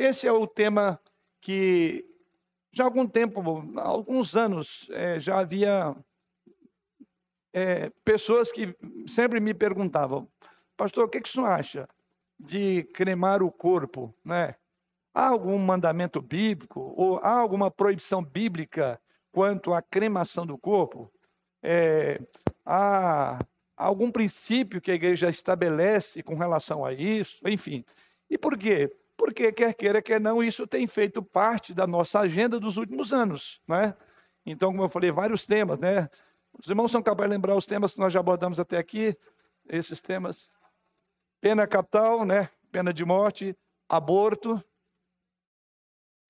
esse é o tema que já há algum tempo, há alguns anos, é, já havia é, pessoas que sempre me perguntavam, pastor, o que, que o senhor acha de cremar o corpo? Né? Há algum mandamento bíblico ou há alguma proibição bíblica quanto à cremação do corpo? É, há algum princípio que a igreja estabelece com relação a isso? Enfim. E por quê? Porque, quer queira, quer não, isso tem feito parte da nossa agenda dos últimos anos. Né? Então, como eu falei, vários temas. Né? Os irmãos são capazes de lembrar os temas que nós já abordamos até aqui, esses temas. Pena capital, né? pena de morte, aborto,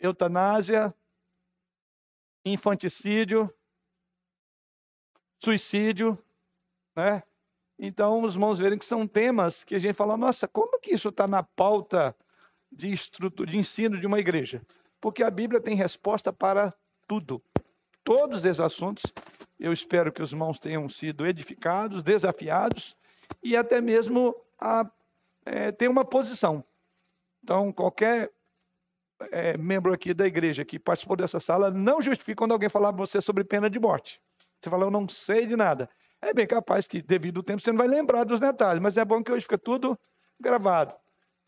eutanásia, infanticídio, suicídio, né? Então, os irmãos verem que são temas que a gente fala, nossa, como que isso está na pauta de, de ensino de uma igreja? Porque a Bíblia tem resposta para tudo. Todos esses assuntos, eu espero que os irmãos tenham sido edificados, desafiados e até mesmo a é, ter uma posição. Então, qualquer é, membro aqui da igreja que participou dessa sala não justifica quando alguém falar para você sobre pena de morte. Você fala, eu não sei de nada. É bem capaz que, devido ao tempo, você não vai lembrar dos detalhes, mas é bom que hoje fica tudo gravado.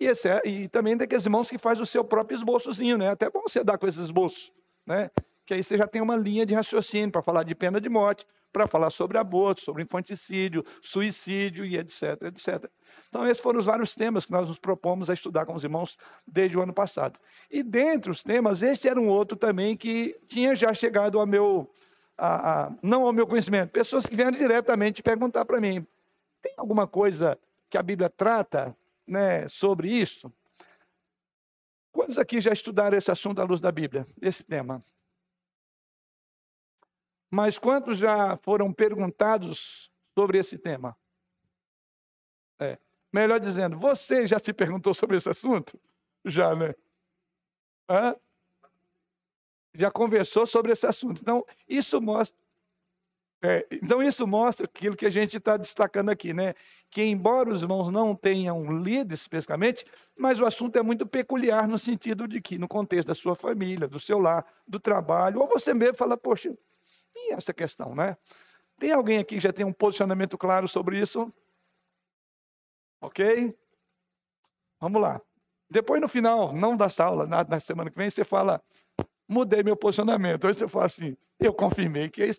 E, esse é, e também tem aqueles irmãos que faz o seu próprio esboçozinho, né? Até bom você dar com esses esboços, né? Que aí você já tem uma linha de raciocínio para falar de pena de morte, para falar sobre aborto, sobre infanticídio, suicídio e etc, etc. Então, esses foram os vários temas que nós nos propomos a estudar com os irmãos desde o ano passado. E dentre os temas, este era um outro também que tinha já chegado ao meu, a, a, não ao meu conhecimento, pessoas que vieram diretamente perguntar para mim: tem alguma coisa que a Bíblia trata né, sobre isso? Quantos aqui já estudaram esse assunto à luz da Bíblia, esse tema? Mas quantos já foram perguntados sobre esse tema? É. Melhor dizendo, você já se perguntou sobre esse assunto? Já, né? Hã? Já conversou sobre esse assunto. Então, isso mostra. É, então, isso mostra aquilo que a gente está destacando aqui, né? Que, embora os irmãos não tenham lido especificamente, mas o assunto é muito peculiar no sentido de que, no contexto da sua família, do seu lar, do trabalho, ou você mesmo fala, poxa, e essa questão, né? Tem alguém aqui que já tem um posicionamento claro sobre isso? Ok? Vamos lá. Depois, no final, não da aula, na, na semana que vem, você fala, mudei meu posicionamento. Hoje você fala assim, eu confirmei que é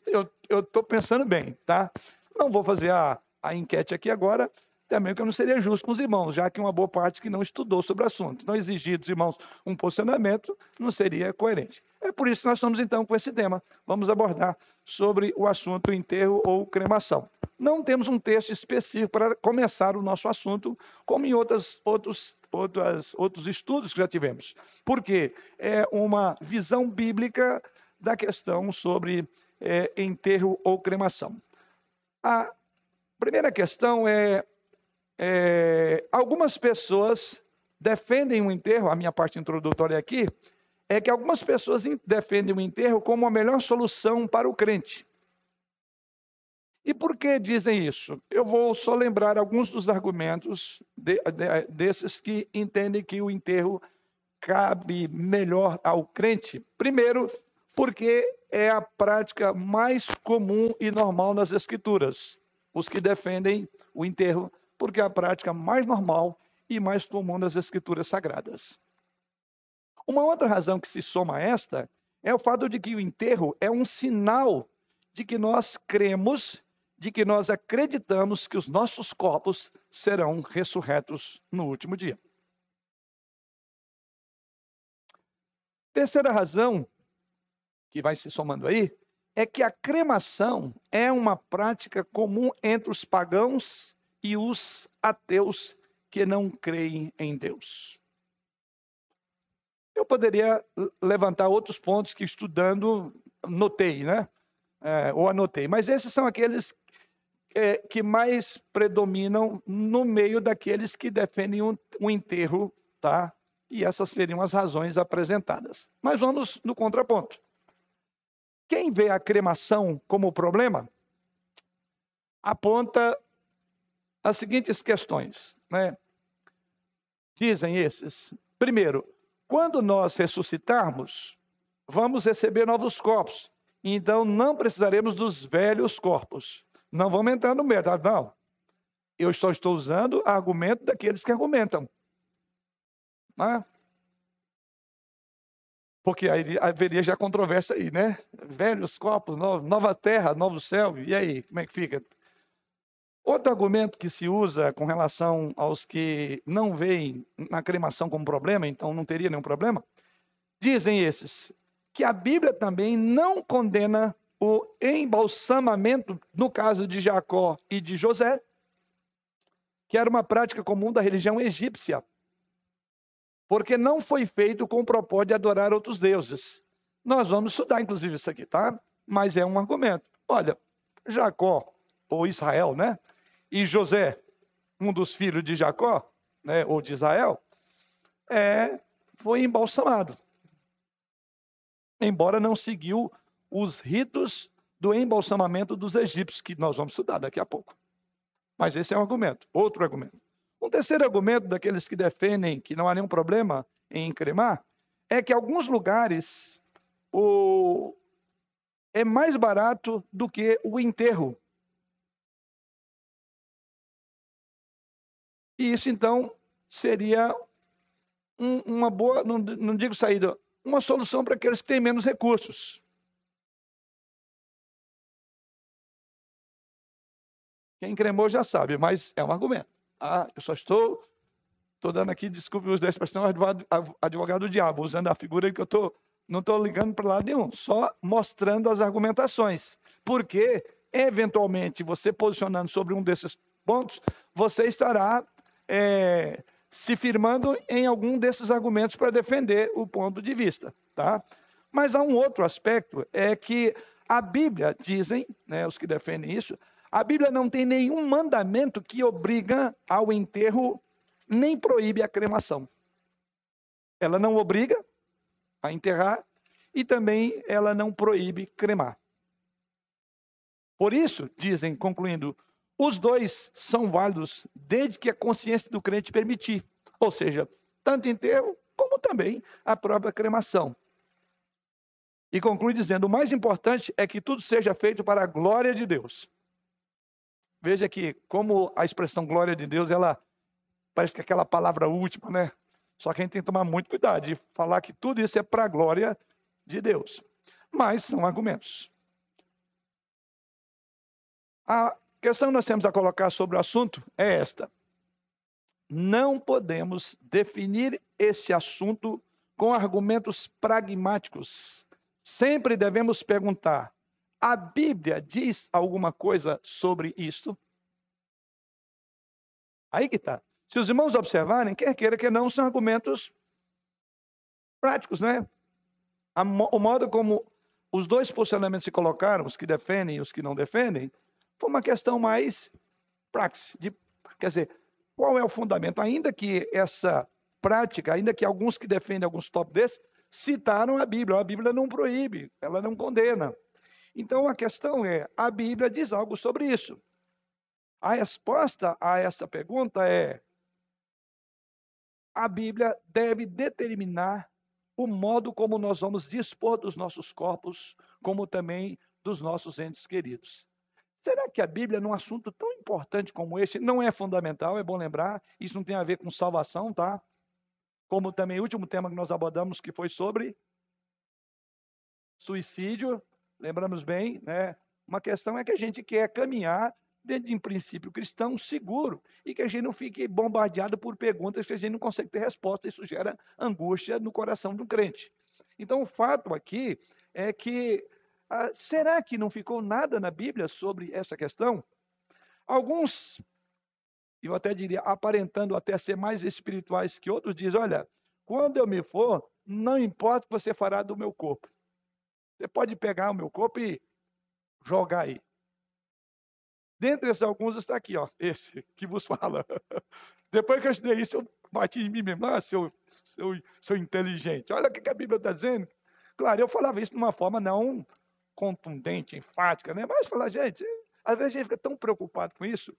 eu estou pensando bem, tá? Não vou fazer a, a enquete aqui agora, também que eu não seria justo com os irmãos, já que uma boa parte que não estudou sobre o assunto. Não exigir dos irmãos um posicionamento não seria coerente. É por isso que nós estamos então com esse tema. Vamos abordar sobre o assunto enterro ou cremação. Não temos um texto específico para começar o nosso assunto, como em outras, outros, outras, outros estudos que já tivemos. Porque é uma visão bíblica da questão sobre é, enterro ou cremação. A primeira questão é, é algumas pessoas defendem o enterro, a minha parte introdutória aqui, é que algumas pessoas defendem o enterro como a melhor solução para o crente. E por que dizem isso? Eu vou só lembrar alguns dos argumentos de, de, desses que entendem que o enterro cabe melhor ao crente. Primeiro, porque é a prática mais comum e normal nas Escrituras. Os que defendem o enterro, porque é a prática mais normal e mais comum nas Escrituras Sagradas. Uma outra razão que se soma a esta é o fato de que o enterro é um sinal de que nós cremos de que nós acreditamos que os nossos corpos serão ressurretos no último dia. Terceira razão, que vai se somando aí, é que a cremação é uma prática comum entre os pagãos e os ateus que não creem em Deus. Eu poderia levantar outros pontos que estudando notei, né? É, ou anotei, mas esses são aqueles é, que mais predominam no meio daqueles que defendem um, um enterro, tá? E essas seriam as razões apresentadas. Mas vamos no contraponto. Quem vê a cremação como problema, aponta as seguintes questões, né? Dizem esses. Primeiro, quando nós ressuscitarmos, vamos receber novos corpos. Então não precisaremos dos velhos corpos. Não vamos entrar no mercado, não. Eu só estou usando argumento daqueles que argumentam. Né? Porque aí haveria já controvérsia aí, né? Velhos corpos, nova terra, novo céu. E aí, como é que fica? Outro argumento que se usa com relação aos que não veem na cremação como problema, então não teria nenhum problema, dizem esses que a Bíblia também não condena o embalsamamento, no caso de Jacó e de José, que era uma prática comum da religião egípcia, porque não foi feito com o propósito de adorar outros deuses. Nós vamos estudar, inclusive, isso aqui, tá? Mas é um argumento. Olha, Jacó, ou Israel, né? E José, um dos filhos de Jacó, né, ou de Israel, é, foi embalsamado. Embora não seguiu os ritos do embalsamamento dos egípcios, que nós vamos estudar daqui a pouco. Mas esse é um argumento, outro argumento. Um terceiro argumento daqueles que defendem que não há nenhum problema em cremar é que alguns lugares o... é mais barato do que o enterro. E isso, então, seria um, uma boa, não, não digo saída, uma solução para aqueles que têm menos recursos. Quem cremou já sabe, mas é um argumento. Ah, eu só estou, estou dando aqui, desculpe os dez para advogado, advogado do diabo, usando a figura que eu estou, não estou ligando para lado nenhum, só mostrando as argumentações. Porque, eventualmente, você posicionando sobre um desses pontos, você estará é, se firmando em algum desses argumentos para defender o ponto de vista, tá? Mas há um outro aspecto, é que a Bíblia, dizem, né, os que defendem isso, a Bíblia não tem nenhum mandamento que obriga ao enterro, nem proíbe a cremação. Ela não obriga a enterrar e também ela não proíbe cremar. Por isso, dizem, concluindo, os dois são válidos desde que a consciência do crente permitir. Ou seja, tanto enterro como também a própria cremação. E conclui dizendo: o mais importante é que tudo seja feito para a glória de Deus. Veja que, como a expressão glória de Deus, ela parece que é aquela palavra última, né? Só que a gente tem que tomar muito cuidado de falar que tudo isso é para a glória de Deus. Mas são argumentos. A questão que nós temos a colocar sobre o assunto é esta. Não podemos definir esse assunto com argumentos pragmáticos. Sempre devemos perguntar: a Bíblia diz alguma coisa sobre isso? Aí que está. Se os irmãos observarem, quer queira que não, são argumentos práticos, né? o modo como os dois posicionamentos se colocaram, os que defendem e os que não defendem, foi uma questão mais praxe, de, quer dizer, qual é o fundamento? Ainda que essa prática, ainda que alguns que defendem alguns tópicos desses, citaram a Bíblia. A Bíblia não proíbe, ela não condena. Então a questão é: a Bíblia diz algo sobre isso. A resposta a essa pergunta é: a Bíblia deve determinar o modo como nós vamos dispor dos nossos corpos, como também dos nossos entes queridos. Será que a Bíblia, num assunto tão importante como este, não é fundamental? É bom lembrar, isso não tem a ver com salvação, tá? Como também o último tema que nós abordamos, que foi sobre suicídio, lembramos bem, né? Uma questão é que a gente quer caminhar dentro de um princípio cristão seguro e que a gente não fique bombardeado por perguntas que a gente não consegue ter resposta. Isso gera angústia no coração do crente. Então, o fato aqui é que ah, será que não ficou nada na Bíblia sobre essa questão? Alguns, eu até diria, aparentando até ser mais espirituais que outros, dizem: olha, quando eu me for, não importa o que você fará do meu corpo. Você pode pegar o meu corpo e jogar aí. Dentre esses alguns está aqui, ó, esse que vos fala. Depois que eu estudei isso, eu bati em mim mesmo. Ah, seu, seu, seu inteligente. Olha o que a Bíblia está dizendo. Claro, eu falava isso de uma forma não contundente, enfática, né? Mas falar, gente, às vezes a gente fica tão preocupado com isso.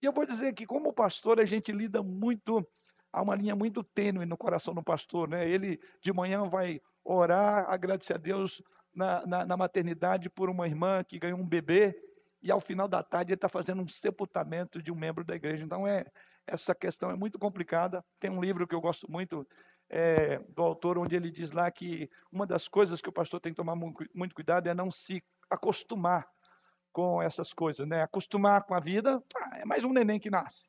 E eu vou dizer que, como pastor, a gente lida muito há uma linha muito tênue no coração do pastor, né? Ele de manhã vai orar, agradecer a Deus na, na, na maternidade por uma irmã que ganhou um bebê, e ao final da tarde ele está fazendo um sepultamento de um membro da igreja. Então é essa questão é muito complicada. Tem um livro que eu gosto muito é, do autor onde ele diz lá que uma das coisas que o pastor tem que tomar muito, cuidado é não se acostumar com essas coisas, né? Acostumar com a vida, ah, é mais um neném que nasce,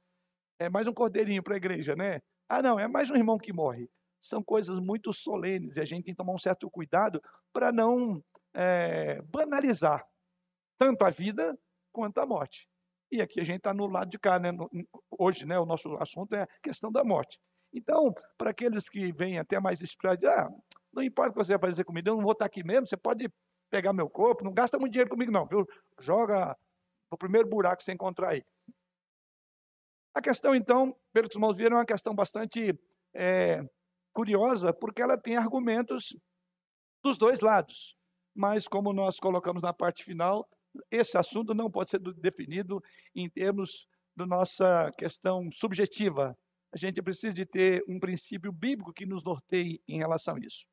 é mais um cordeirinho para a igreja, né? Ah, não, é mais um irmão que morre. São coisas muito solenes e a gente tem que tomar um certo cuidado para não é, banalizar tanto a vida quanto a morte. E aqui a gente está no lado de cá, né? Hoje, né? O nosso assunto é a questão da morte. Então, para aqueles que vêm até mais esperados, ah, não importa o que você vai fazer comigo, eu não vou estar aqui mesmo, você pode pegar meu corpo, não gasta muito dinheiro comigo não, viu? Joga no primeiro buraco que você encontrar aí. A questão, então, pelo que os irmãos viram, é uma questão bastante é, curiosa, porque ela tem argumentos dos dois lados. Mas, como nós colocamos na parte final, esse assunto não pode ser definido em termos da nossa questão subjetiva. A gente precisa de ter um princípio bíblico que nos norteie em relação a isso.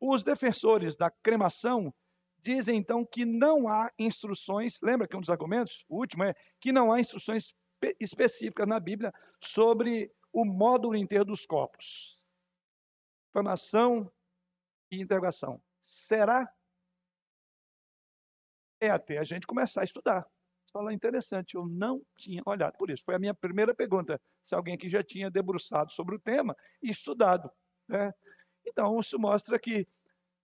Os defensores da cremação dizem então que não há instruções, lembra que um dos argumentos, o último é que não há instruções específicas na Bíblia sobre o módulo inteiro dos corpos. Cremação e interrogação. Será é até a gente começar a estudar. Você fala, interessante, eu não tinha olhado por isso. Foi a minha primeira pergunta, se alguém aqui já tinha debruçado sobre o tema e estudado. Né? Então, isso mostra que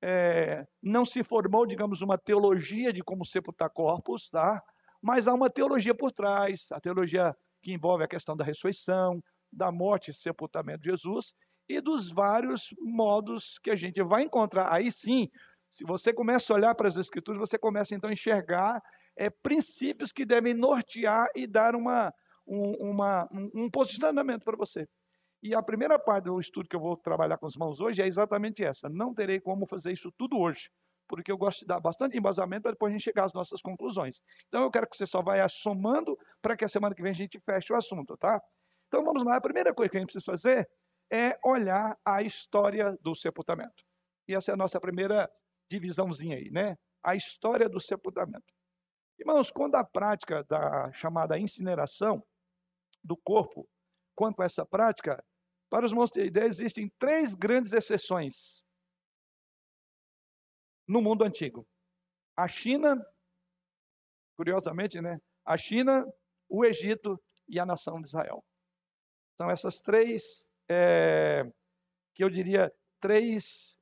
é, não se formou, digamos, uma teologia de como sepultar corpos, tá? mas há uma teologia por trás, a teologia que envolve a questão da ressurreição, da morte e sepultamento de Jesus, e dos vários modos que a gente vai encontrar. Aí sim, se você começa a olhar para as Escrituras, você começa então a enxergar é, princípios que devem nortear e dar uma, um, uma, um, posicionamento para você. E a primeira parte do estudo que eu vou trabalhar com os mãos hoje é exatamente essa. Não terei como fazer isso tudo hoje, porque eu gosto de dar bastante embasamento para depois a gente chegar às nossas conclusões. Então eu quero que você só vá somando para que a semana que vem a gente feche o assunto, tá? Então vamos lá. A primeira coisa que a gente precisa fazer é olhar a história do sepultamento. E essa é a nossa primeira divisãozinha aí, né? A história do sepultamento. Irmãos, quando a prática da chamada incineração do corpo, quanto a essa prática, para os irmãos terem ideia, existem três grandes exceções no mundo antigo. A China, curiosamente, né? A China, o Egito e a nação de Israel. São essas três, é, que eu diria, três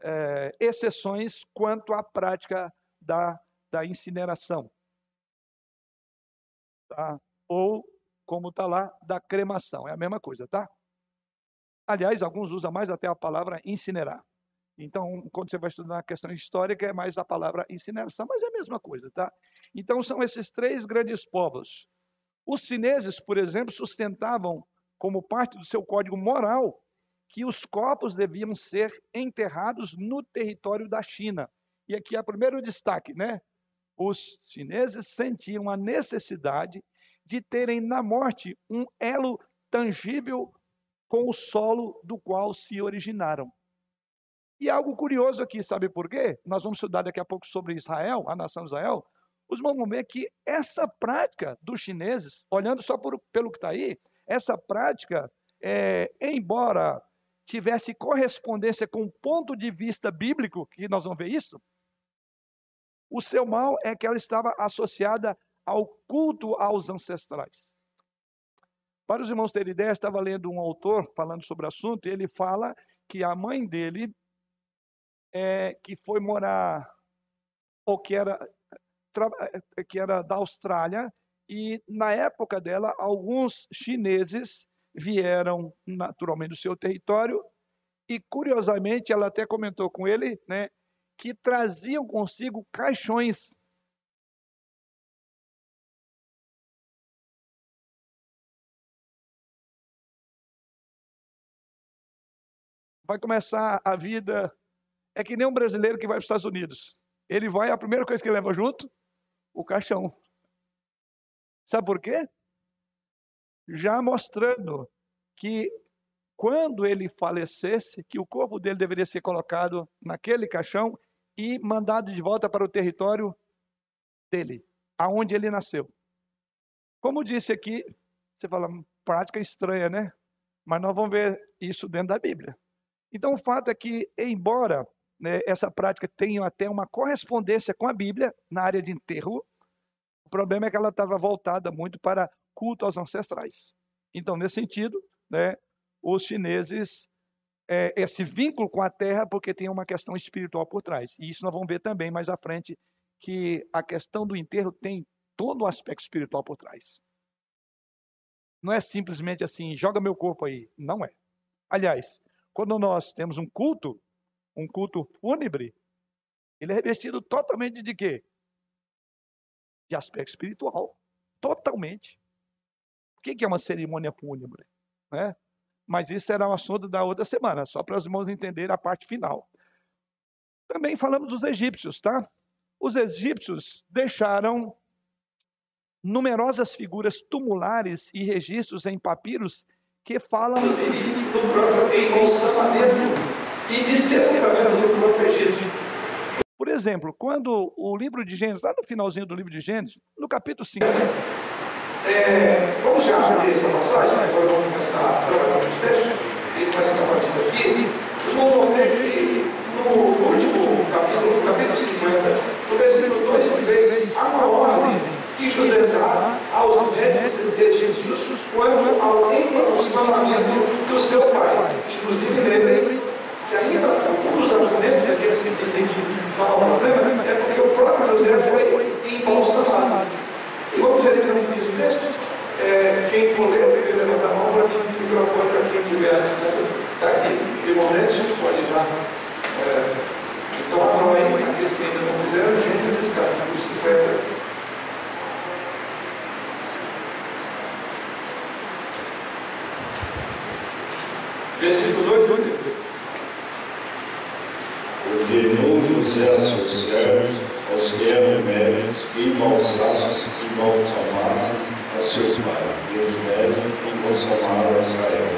é, exceções quanto à prática da, da incineração. Tá? Ou, como está lá, da cremação. É a mesma coisa, tá? Aliás, alguns usam mais até a palavra incinerar. Então, quando você vai estudar a questão histórica, é mais a palavra incineração, mas é a mesma coisa, tá? Então, são esses três grandes povos. Os chineses, por exemplo, sustentavam como parte do seu código moral que os corpos deviam ser enterrados no território da China. E aqui é o primeiro destaque, né? Os chineses sentiam a necessidade de terem na morte um elo tangível com o solo do qual se originaram. E algo curioso aqui, sabe por quê? Nós vamos estudar daqui a pouco sobre Israel, a nação Israel. Os vão ver que essa prática dos chineses, olhando só por, pelo que está aí, essa prática, é, embora tivesse correspondência com o ponto de vista bíblico, que nós vamos ver isso, o seu mal é que ela estava associada ao culto aos ancestrais. Para os irmãos terem ideia, estava lendo um autor falando sobre o assunto, e ele fala que a mãe dele, é, que foi morar, ou que era, que era da Austrália, e na época dela, alguns chineses vieram naturalmente do seu território e, curiosamente, ela até comentou com ele, né, que traziam consigo caixões. Vai começar a vida. É que nem um brasileiro que vai para os Estados Unidos. Ele vai, a primeira coisa que ele leva junto, o caixão. Sabe por quê? já mostrando que quando ele falecesse, que o corpo dele deveria ser colocado naquele caixão e mandado de volta para o território dele, aonde ele nasceu. Como disse aqui, você fala, prática estranha, né? Mas nós vamos ver isso dentro da Bíblia. Então, o fato é que, embora né, essa prática tenha até uma correspondência com a Bíblia na área de enterro, o problema é que ela estava voltada muito para culto aos ancestrais. Então, nesse sentido, né, os chineses, é, esse vínculo com a terra, porque tem uma questão espiritual por trás. E isso nós vamos ver também mais à frente, que a questão do enterro tem todo o aspecto espiritual por trás. Não é simplesmente assim, joga meu corpo aí. Não é. Aliás, quando nós temos um culto, um culto fúnebre, ele é revestido totalmente de quê? De aspecto espiritual. Totalmente. O que é uma cerimônia fúnebre? Né? Mas isso será um assunto da outra semana, só para os irmãos entenderem a parte final. Também falamos dos egípcios, tá? Os egípcios deixaram numerosas figuras tumulares e registros em papiros que falam do e de. Por exemplo, quando o livro de Gênesis, lá no finalzinho do livro de Gênesis, no capítulo 5. É, vamos já abrir essa passagem, agora vamos começar a trabalhar os textos, e começa a partir daqui. Os irmãos vão ver que no último capítulo, no capítulo 50, no versículo 2 e 3, há uma ordem que José dá aos médicos egípcios quanto ao embolsamento do seu pai. Inclusive, lembrem que ainda dos argumentos daqueles que dizem que não há problema é porque o próprio José foi embolsamado. E vamos ver também diz o texto. É, quem ler, pode levantar a mão para quem o microfone para quem estiver está aqui. Irmão Nelson, pode já. É, então, abram aí, aqueles que ainda não fizeram, Gênesis capítulo 50. Versículo 2 e 3. Ordenou José a seus servos, aos que eram médicos, que embalsassem e embalsamassem a seu pai, e os médicos embalsamaram a Israel,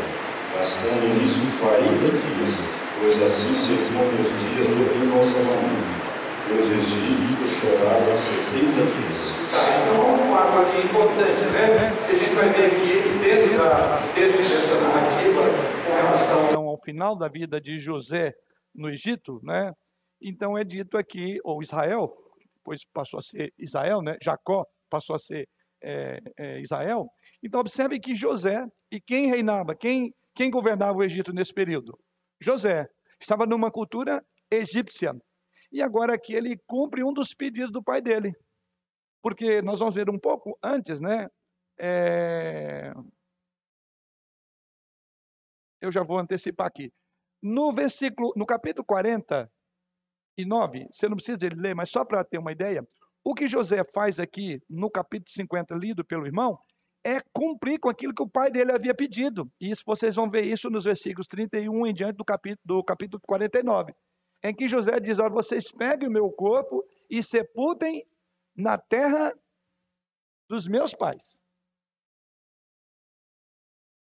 gastando nisso quarenta dias, pois assim se expõem os dias do embalsamamento. E os egípcios choraram setenta dias. Tá, então um fato aqui importante, né? Que a gente vai ver aqui dentro da dentro dessa narrativa relação ao final da vida de José no Egito, né? Então é dito aqui, ou Israel, depois passou a ser Israel, né? Jacó passou a ser é, é, Israel. Então observe que José e quem reinava, quem quem governava o Egito nesse período? José estava numa cultura egípcia. E agora aqui ele cumpre um dos pedidos do pai dele. Porque nós vamos ver um pouco antes, né? É, eu já vou antecipar aqui. No versículo, no capítulo 49, você não precisa ler, mas só para ter uma ideia, o que José faz aqui no capítulo 50, lido pelo irmão, é cumprir com aquilo que o pai dele havia pedido. E isso vocês vão ver isso nos versículos 31 em diante do capítulo, do capítulo 49, em que José diz: Olha, vocês peguem o meu corpo e sepultem na terra dos meus pais.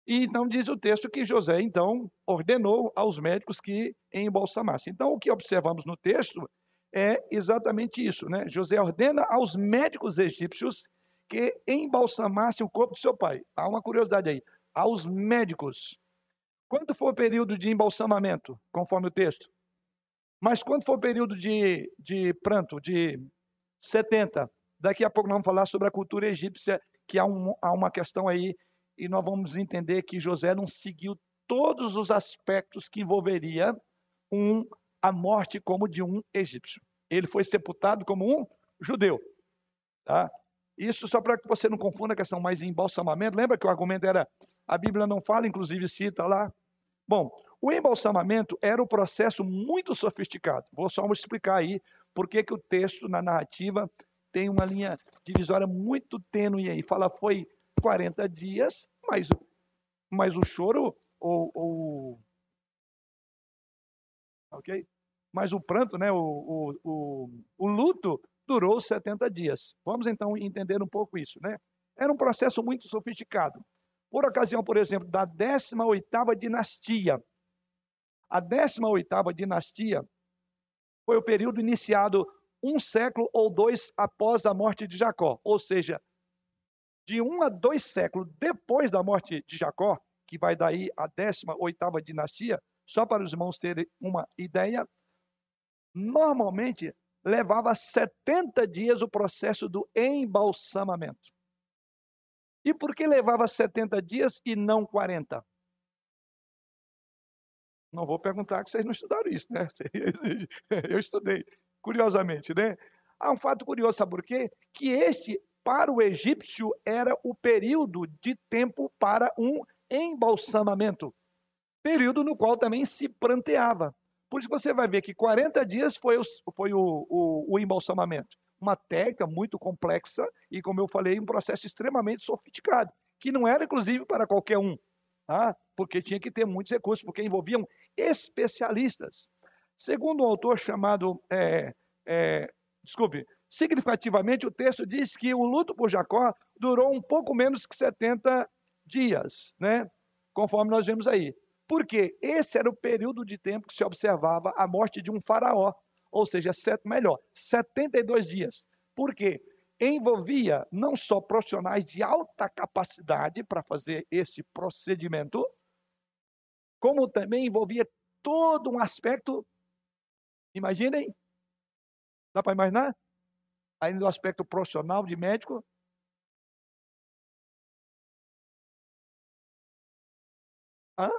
E então diz o texto que José, então, ordenou aos médicos que embalsamassem. Então, o que observamos no texto é exatamente isso, né? José ordena aos médicos egípcios que embalsamassem o corpo de seu pai. Há uma curiosidade aí. Aos médicos. Quanto foi o período de embalsamamento, conforme o texto? Mas quando for o período de, de pranto, de 70? Daqui a pouco nós vamos falar sobre a cultura egípcia, que há, um, há uma questão aí e nós vamos entender que José não seguiu todos os aspectos que envolveria um, a morte como de um egípcio. Ele foi sepultado como um judeu. Tá? Isso só para que você não confunda a questão mais embalsamamento. Lembra que o argumento era a Bíblia não fala, inclusive cita lá. Bom, o embalsamamento era um processo muito sofisticado. Vou só explicar aí por que o texto na narrativa tem uma linha divisória muito tênue aí. Fala foi 40 dias mas, mas o choro, ou, ou ok? Mas o pranto, né, o, o, o, luto durou 70 dias. Vamos então entender um pouco isso, né? Era um processo muito sofisticado. por ocasião, por exemplo, da 18ª dinastia. A 18ª dinastia foi o período iniciado um século ou dois após a morte de Jacó, ou seja, de um a dois séculos depois da morte de Jacó, que vai daí a 18ª dinastia, só para os irmãos terem uma ideia, normalmente levava 70 dias o processo do embalsamamento. E por que levava 70 dias e não 40? Não vou perguntar que vocês não estudaram isso, né? Eu estudei, curiosamente, né? Há um fato curioso, sabe por quê? Que este, para o egípcio, era o período de tempo para um embalsamamento. Período no qual também se pranteava. Por isso você vai ver que 40 dias foi o, foi o, o, o embalsamamento. Uma técnica muito complexa e, como eu falei, um processo extremamente sofisticado, que não era, inclusive, para qualquer um, tá? porque tinha que ter muitos recursos, porque envolviam especialistas. Segundo um autor chamado, é, é, desculpe, significativamente, o texto diz que o luto por Jacó durou um pouco menos que 70 dias, né? conforme nós vemos aí. Porque esse era o período de tempo que se observava a morte de um faraó, ou seja, sete, melhor, 72 dias. Por quê? Envolvia não só profissionais de alta capacidade para fazer esse procedimento, como também envolvia todo um aspecto, imaginem, dá para imaginar? Ainda do aspecto profissional de médico, Hã?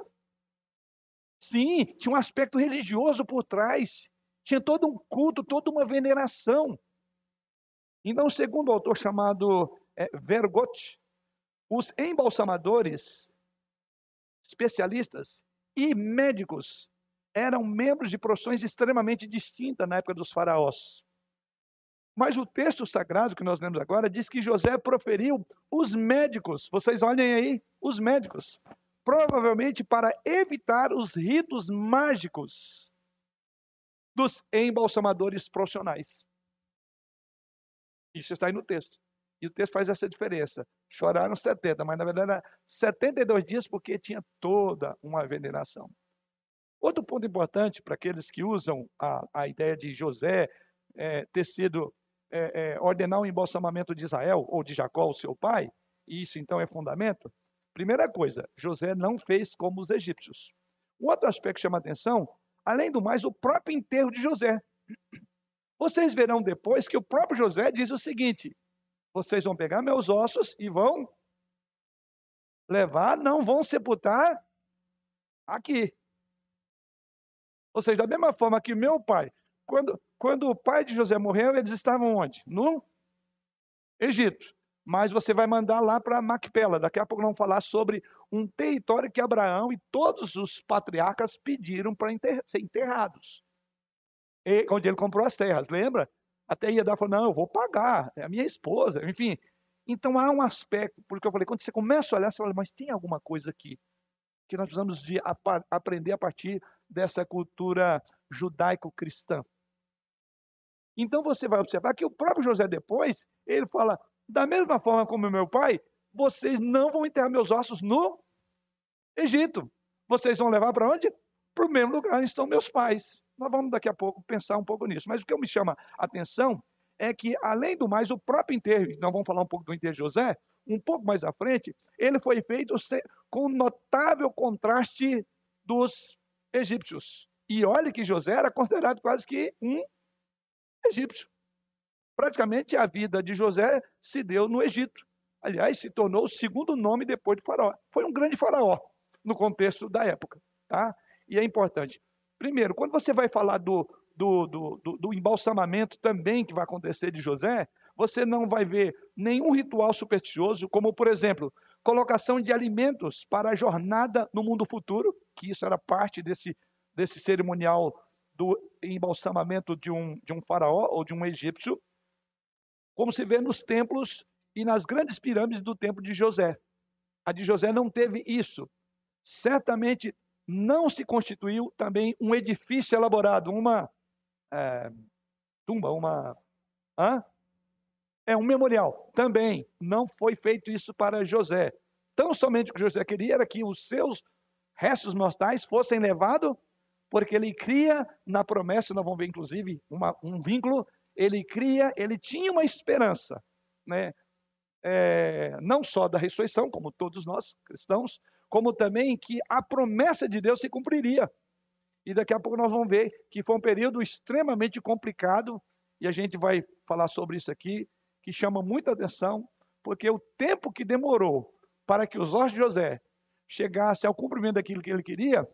Sim, tinha um aspecto religioso por trás. Tinha todo um culto, toda uma veneração. Então, segundo o autor chamado é, Vergot, os embalsamadores, especialistas e médicos eram membros de profissões extremamente distintas na época dos faraós. Mas o texto sagrado que nós lemos agora diz que José proferiu os médicos. Vocês olhem aí, os médicos provavelmente para evitar os ritos mágicos dos embalsamadores profissionais. Isso está aí no texto. E o texto faz essa diferença. Choraram 70, mas na verdade era 72 dias porque tinha toda uma veneração. Outro ponto importante para aqueles que usam a, a ideia de José é, ter sido é, é, ordenar o embalsamamento de Israel ou de Jacó, o seu pai, e isso então é fundamento, Primeira coisa, José não fez como os egípcios. Um outro aspecto que chama atenção, além do mais, o próprio enterro de José. Vocês verão depois que o próprio José diz o seguinte: vocês vão pegar meus ossos e vão levar, não vão sepultar aqui. Ou seja, da mesma forma que meu pai, quando, quando o pai de José morreu, eles estavam onde? No Egito mas você vai mandar lá para Macpela. Daqui a pouco vamos falar sobre um território que Abraão e todos os patriarcas pediram para ser enterrados. E, onde ele comprou as terras, lembra? Até ia dar, falou, não, eu vou pagar, é a minha esposa, enfim. Então há um aspecto, porque eu falei, quando você começa a olhar, você fala, mas tem alguma coisa aqui que nós precisamos de aprender a partir dessa cultura judaico-cristã. Então você vai observar que o próprio José depois, ele fala, da mesma forma como meu pai, vocês não vão enterrar meus ossos no Egito. Vocês vão levar para onde? Para o mesmo lugar onde estão meus pais. Nós vamos daqui a pouco pensar um pouco nisso. Mas o que me chama a atenção é que, além do mais, o próprio enterro, nós vamos falar um pouco do enterro de José, um pouco mais à frente, ele foi feito com notável contraste dos egípcios. E olha que José era considerado quase que um egípcio praticamente a vida de José se deu no Egito. Aliás, se tornou o segundo nome depois de Faraó. Foi um grande faraó no contexto da época. Tá? E é importante. Primeiro, quando você vai falar do, do, do, do, do embalsamamento também que vai acontecer de José, você não vai ver nenhum ritual supersticioso, como, por exemplo, colocação de alimentos para a jornada no mundo futuro, que isso era parte desse, desse cerimonial do embalsamamento de um, de um faraó ou de um egípcio como se vê nos templos e nas grandes pirâmides do templo de José. A de José não teve isso. Certamente não se constituiu também um edifício elaborado, uma é, tumba, uma. Hã? É um memorial. Também não foi feito isso para José. Tão somente o que José queria era que os seus restos mortais fossem levados, porque ele cria na promessa, nós vamos ver inclusive uma, um vínculo, ele cria, ele tinha uma esperança, né? É, não só da ressurreição, como todos nós cristãos, como também que a promessa de Deus se cumpriria. E daqui a pouco nós vamos ver que foi um período extremamente complicado, e a gente vai falar sobre isso aqui, que chama muita atenção, porque o tempo que demorou para que os ossos de José chegassem ao cumprimento daquilo que ele queria,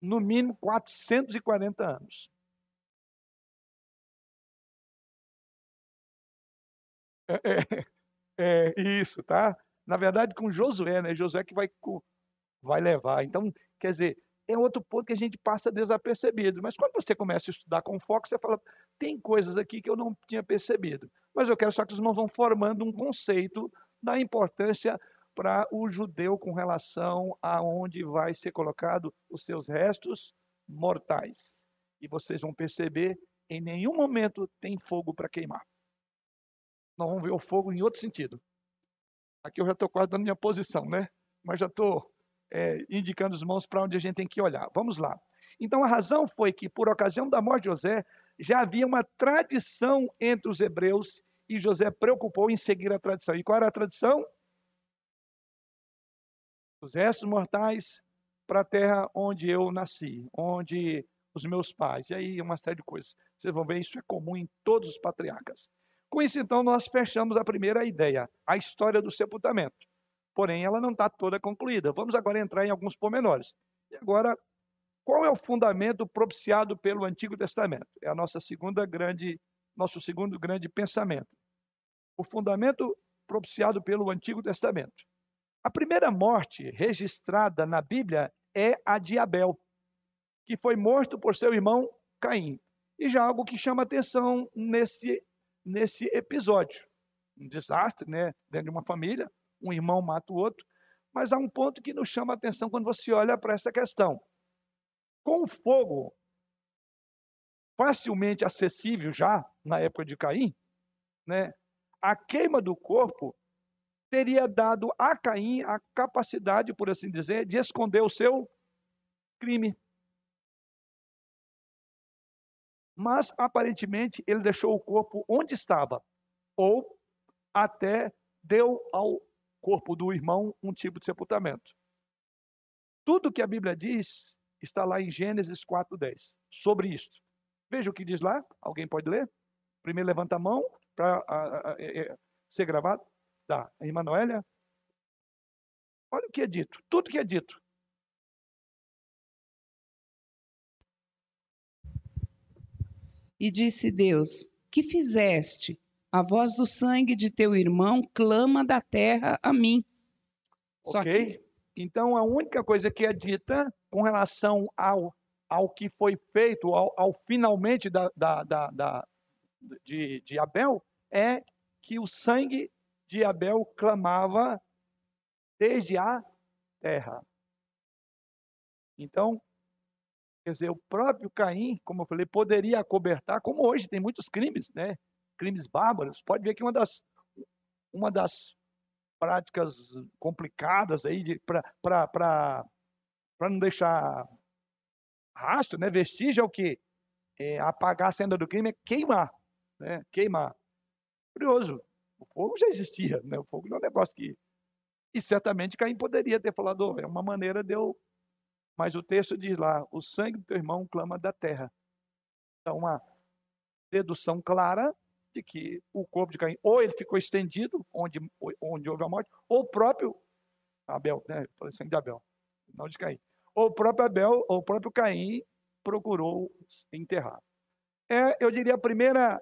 no mínimo 440 anos. É, é, é, isso, tá? Na verdade, com Josué, né? Josué que vai, vai levar. Então, quer dizer, é outro ponto que a gente passa desapercebido. Mas quando você começa a estudar com foco, você fala, tem coisas aqui que eu não tinha percebido. Mas eu quero só que os irmãos vão formando um conceito da importância para o judeu com relação a onde vai ser colocado os seus restos mortais. E vocês vão perceber, em nenhum momento tem fogo para queimar. Nós vamos ver o fogo em outro sentido. Aqui eu já estou quase dando minha posição, né? Mas já estou é, indicando os mãos para onde a gente tem que olhar. Vamos lá. Então a razão foi que, por ocasião da morte de José, já havia uma tradição entre os hebreus e José preocupou em seguir a tradição. E qual era a tradição? Os restos mortais para a terra onde eu nasci, onde os meus pais. E aí uma série de coisas. Vocês vão ver, isso é comum em todos os patriarcas. Com isso, então, nós fechamos a primeira ideia, a história do sepultamento. Porém, ela não está toda concluída. Vamos agora entrar em alguns pormenores. E agora, qual é o fundamento propiciado pelo Antigo Testamento? É a nossa segunda grande, nosso segundo grande pensamento. O fundamento propiciado pelo Antigo Testamento. A primeira morte registrada na Bíblia é a de Abel, que foi morto por seu irmão Caim. E já algo que chama atenção nesse nesse episódio. Um desastre, né? Dentro de uma família, um irmão mata o outro. Mas há um ponto que nos chama a atenção quando você olha para essa questão. Com o fogo facilmente acessível já na época de Caim, né? A queima do corpo teria dado a Caim a capacidade, por assim dizer, de esconder o seu crime. Mas aparentemente ele deixou o corpo onde estava, ou até deu ao corpo do irmão um tipo de sepultamento. Tudo que a Bíblia diz está lá em Gênesis 4:10 sobre isto. Veja o que diz lá. Alguém pode ler? Primeiro levanta a mão para é, é, ser gravado. Tá, a irmã Noélia. Olha o que é dito. Tudo que é dito. E disse Deus: Que fizeste? A voz do sangue de teu irmão clama da terra a mim. Só ok? Que... Então, a única coisa que é dita com relação ao, ao que foi feito, ao, ao finalmente da, da, da, da de, de Abel, é que o sangue de Abel clamava desde a terra. Então, Quer dizer, o próprio Caim, como eu falei, poderia acobertar, como hoje tem muitos crimes, né? Crimes bárbaros. Pode ver que uma das, uma das práticas complicadas aí para não deixar rastro, né? Vestígio é o que? É, apagar a cena do crime é queimar, né? Queimar. Curioso. O fogo já existia, né? O fogo não é um negócio que. E certamente Caim poderia ter falado, oh, é uma maneira de eu mas o texto diz lá: o sangue do teu irmão clama da terra. Então, uma dedução clara de que o corpo de Caim, ou ele ficou estendido, onde, onde houve a morte, ou o próprio Abel, né? Falei sangue de Abel, não de Caim. Ou o próprio Abel, ou o próprio Caim procurou enterrar. É, eu diria, a primeira,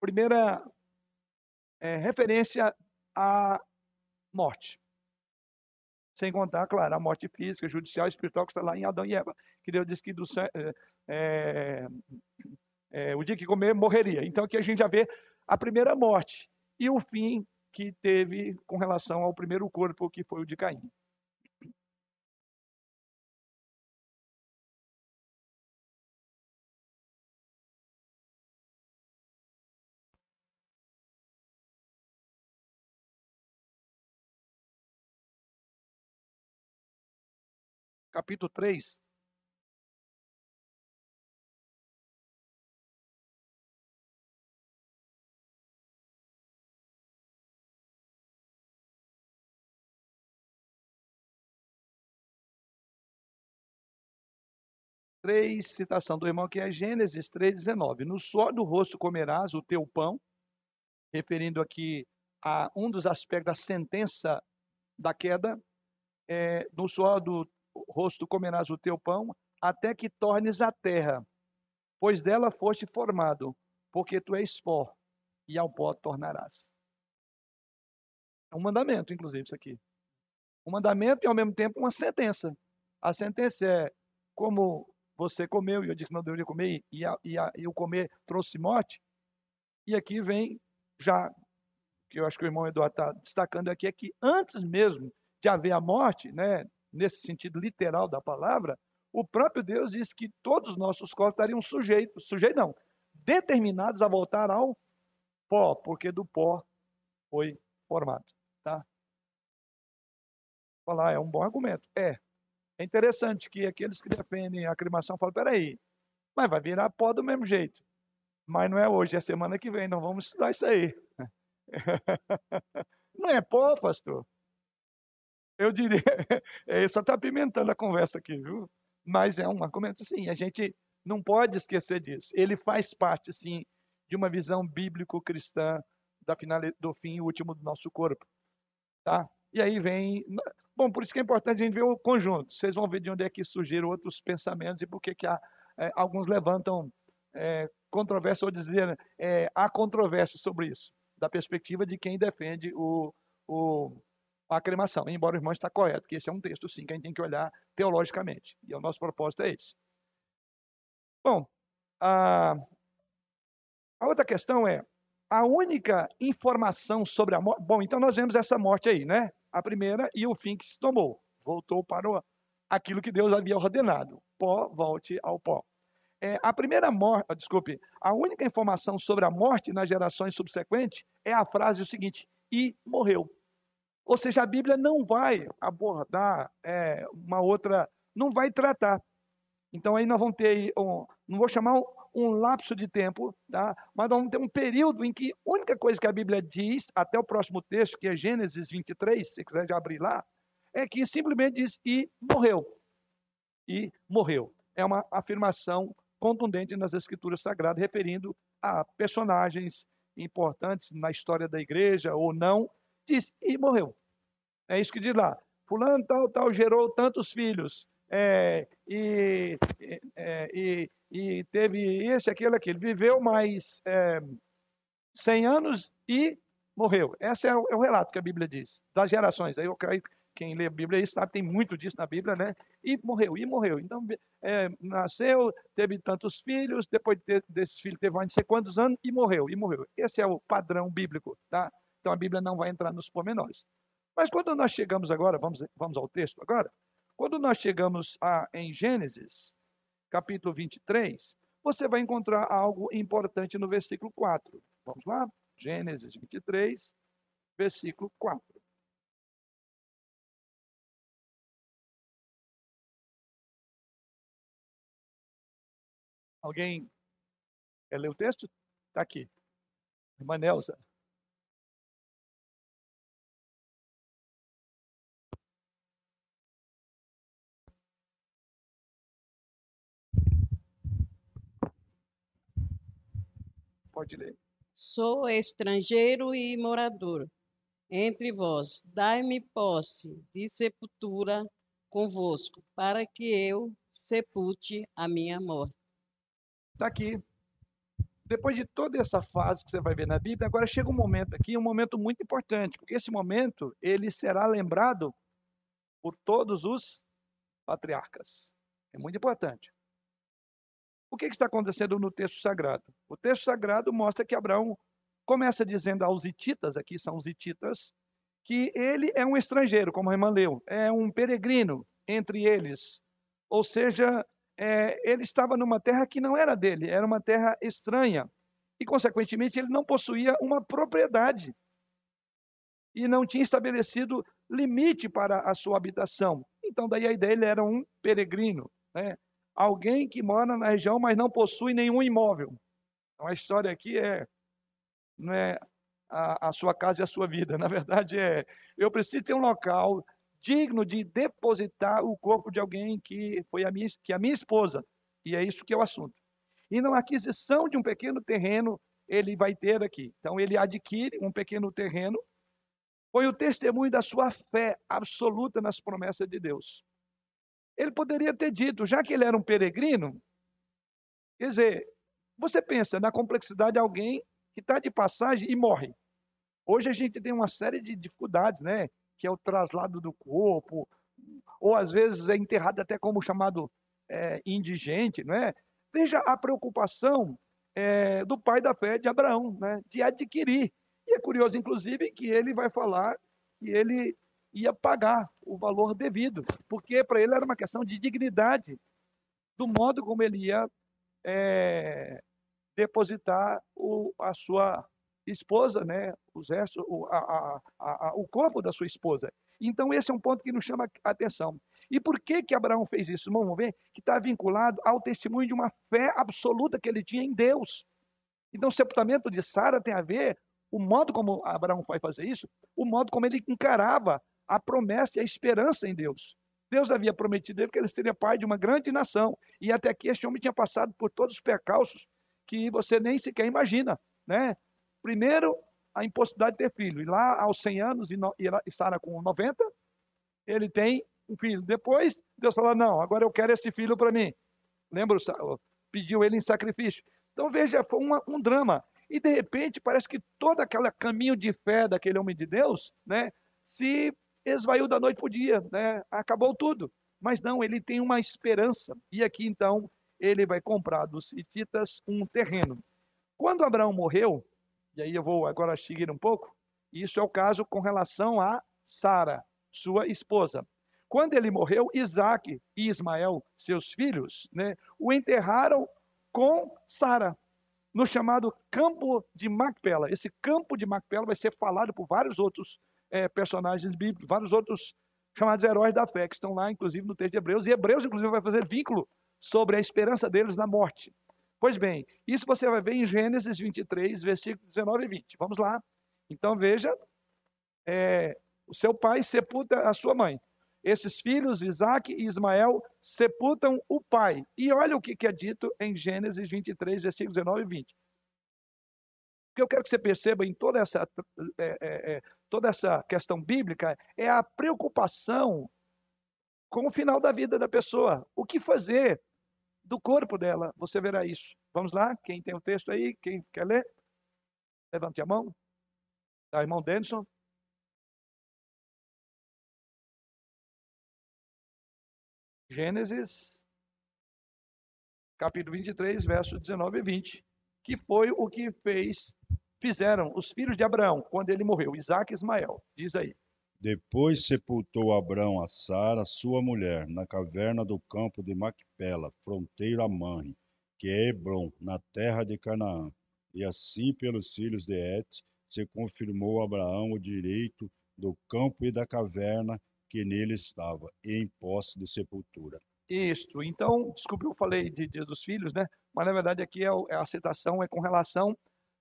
primeira é, referência à morte. Sem contar, claro, a morte física, judicial e espiritual que está lá em Adão e Eva. Que Deus disse que do, é, é, o dia que comer morreria. Então aqui a gente já vê a primeira morte e o fim que teve com relação ao primeiro corpo, que foi o de Caim. Capítulo 3. Três, citação do irmão que é Gênesis 3,19. No suor do rosto comerás o teu pão, referindo aqui a um dos aspectos da sentença da queda. É, no suor do rosto comerás o teu pão, até que tornes a terra, pois dela foste formado, porque tu és pó, e ao pó tornarás. É um mandamento, inclusive, isso aqui. Um mandamento e, ao mesmo tempo, uma sentença. A sentença é como você comeu, e eu disse que não deveria comer, e, a, e, a, e o comer trouxe morte. E aqui vem, já, que eu acho que o irmão Eduardo está destacando aqui, é que antes mesmo de haver a morte, né, nesse sentido literal da palavra, o próprio Deus disse que todos os nossos corpos estariam sujeitos, sujeitos não, determinados a voltar ao pó, porque do pó foi formado, tá? Falar, é um bom argumento. É. É interessante que aqueles que defendem a cremação falam, peraí, mas vai virar pó do mesmo jeito. Mas não é hoje, é semana que vem, não vamos estudar isso aí. Não é pó, pastor. Eu diria, só está apimentando a conversa aqui, viu? Mas é um argumento, sim, a gente não pode esquecer disso. Ele faz parte, sim, de uma visão bíblico-cristã da final, do fim último do nosso corpo. Tá? E aí vem. Bom, por isso que é importante a gente ver o conjunto. Vocês vão ver de onde é que surgiram outros pensamentos e por que, que há, é, alguns levantam é, controvérsia ou dizer é, há controvérsia sobre isso, da perspectiva de quem defende o, o, a cremação, embora o irmão está correto, que esse é um texto, sim, que a gente tem que olhar teologicamente, e o nosso propósito é esse. Bom, a, a outra questão é, a única informação sobre a morte, bom, então nós vemos essa morte aí, né? A primeira e o fim que se tomou, voltou para o, aquilo que Deus havia ordenado, pó, volte ao pó. É, a primeira morte, desculpe, a única informação sobre a morte nas gerações subsequentes é a frase o seguinte, e morreu. Ou seja, a Bíblia não vai abordar é, uma outra, não vai tratar. Então aí nós vamos ter, um, não vou chamar um, um, lapso de tempo, tá? mas nós vamos ter um período em que a única coisa que a Bíblia diz, até o próximo texto, que é Gênesis 23, se quiser já abrir lá, é que simplesmente diz e morreu. E morreu. É uma afirmação contundente nas Escrituras Sagradas, referindo a personagens importantes na história da igreja ou não, diz e morreu. É isso que diz lá. Fulano tal, tal, gerou tantos filhos. É, e, é, e, e, teve esse, aquele, aquele. Viveu mais é, 100 anos e morreu. Esse é o, é o, relato que a Bíblia diz, das gerações. Aí eu creio quem lê a Bíblia aí sabe, tem muito disso na Bíblia, né? E morreu, e morreu. Então, é, nasceu, teve tantos filhos, depois de ter, desses filhos teve mais não sei quantos anos, e morreu, e morreu. Esse é o padrão bíblico, tá? Então a Bíblia não vai entrar nos pormenores. Mas quando nós chegamos agora, vamos, vamos ao texto agora, quando nós chegamos a, em Gênesis, capítulo 23, você vai encontrar algo importante no versículo 4. Vamos lá? Gênesis 23, versículo 4. Alguém quer ler o texto? Está aqui. Irmã Nelza. Pode ler. Sou estrangeiro e morador entre vós. Dai-me posse de sepultura convosco, para que eu sepulte a minha morte. Está aqui. Depois de toda essa fase que você vai ver na Bíblia, agora chega um momento aqui, um momento muito importante, porque esse momento ele será lembrado por todos os patriarcas. É muito importante. O que, está acontecendo no texto sagrado? O texto sagrado mostra que Abraão começa dizendo aos hititas, aqui são os hititas, que ele é um estrangeiro, como a irmã leu, é um peregrino entre eles. Ou seja, é, ele estava numa terra que não era dele, era uma terra estranha. E, consequentemente, ele não possuía uma propriedade. E não tinha estabelecido limite para a sua habitação. Então, daí a ideia, ele era um peregrino, né? Alguém que mora na região, mas não possui nenhum imóvel. Então, a história aqui é, não é a, a sua casa e a sua vida. Na verdade, é, eu preciso ter um local digno de depositar o corpo de alguém que foi a minha, que é a minha esposa. E é isso que é o assunto. E na aquisição de um pequeno terreno, ele vai ter aqui. Então, ele adquire um pequeno terreno, foi o testemunho da sua fé absoluta nas promessas de Deus. Ele poderia ter dito, já que ele era um peregrino, quer dizer, você pensa na complexidade de alguém que está de passagem e morre. Hoje a gente tem uma série de dificuldades, né? Que é o traslado do corpo, ou às vezes é enterrado até como chamado é, indigente, não é? Veja a preocupação é, do pai da fé de Abraão, né? De adquirir. E é curioso, inclusive, que ele vai falar que ele ia pagar o valor devido, porque para ele era uma questão de dignidade do modo como ele ia é, depositar o, a sua esposa, né, os restos, o, a, a, a, o corpo da sua esposa. Então, esse é um ponto que nos chama a atenção. E por que, que Abraão fez isso? Vamos ver que está vinculado ao testemunho de uma fé absoluta que ele tinha em Deus. Então, o sepultamento de Sara tem a ver, o modo como Abraão foi fazer isso, o modo como ele encarava a promessa e a esperança em Deus. Deus havia prometido ele que ele seria pai de uma grande nação. E até aqui este homem tinha passado por todos os percalços que você nem sequer imagina, né? Primeiro, a impossibilidade de ter filho. E lá, aos 100 anos, e Sara com 90, ele tem um filho. Depois, Deus falou, não, agora eu quero esse filho para mim. Lembra? Pediu ele em sacrifício. Então, veja, foi uma, um drama. E, de repente, parece que todo aquele caminho de fé daquele homem de Deus, né, se esvaiu da noite para o dia, né? Acabou tudo. Mas não, ele tem uma esperança. E aqui então ele vai comprar dos hititas um terreno. Quando Abraão morreu, e aí eu vou agora seguir um pouco, isso é o caso com relação a Sara, sua esposa. Quando ele morreu, Isaac e Ismael, seus filhos, né, o enterraram com Sara, no chamado campo de Macpela. Esse campo de Macpela vai ser falado por vários outros é, personagens bíblicos, vários outros chamados heróis da fé, que estão lá, inclusive, no texto de Hebreus. E Hebreus, inclusive, vai fazer vínculo sobre a esperança deles na morte. Pois bem, isso você vai ver em Gênesis 23, versículos 19 e 20. Vamos lá. Então, veja, é, o seu pai sepulta a sua mãe. Esses filhos, Isaac e Ismael, sepultam o pai. E olha o que é dito em Gênesis 23, versículos 19 e 20. O que eu quero que você perceba em toda essa, é, é, é, toda essa questão bíblica é a preocupação com o final da vida da pessoa. O que fazer do corpo dela? Você verá isso. Vamos lá? Quem tem o texto aí? Quem quer ler? Levante a mão. Tá, irmão Denison. Gênesis, capítulo 23, versos 19 e 20, que foi o que fez fizeram os filhos de Abraão quando ele morreu, Isaac e Ismael. Diz aí. Depois sepultou Abraão a Sara, sua mulher, na caverna do campo de Macpela, fronteira a Manre, que é Hebron, na terra de Canaã. E assim, pelos filhos de Et, se confirmou Abraão o direito do campo e da caverna que nele estava, em posse de sepultura. Isto. Então, desculpe, eu falei de dia dos filhos, né? Mas na verdade aqui é, é a citação é com relação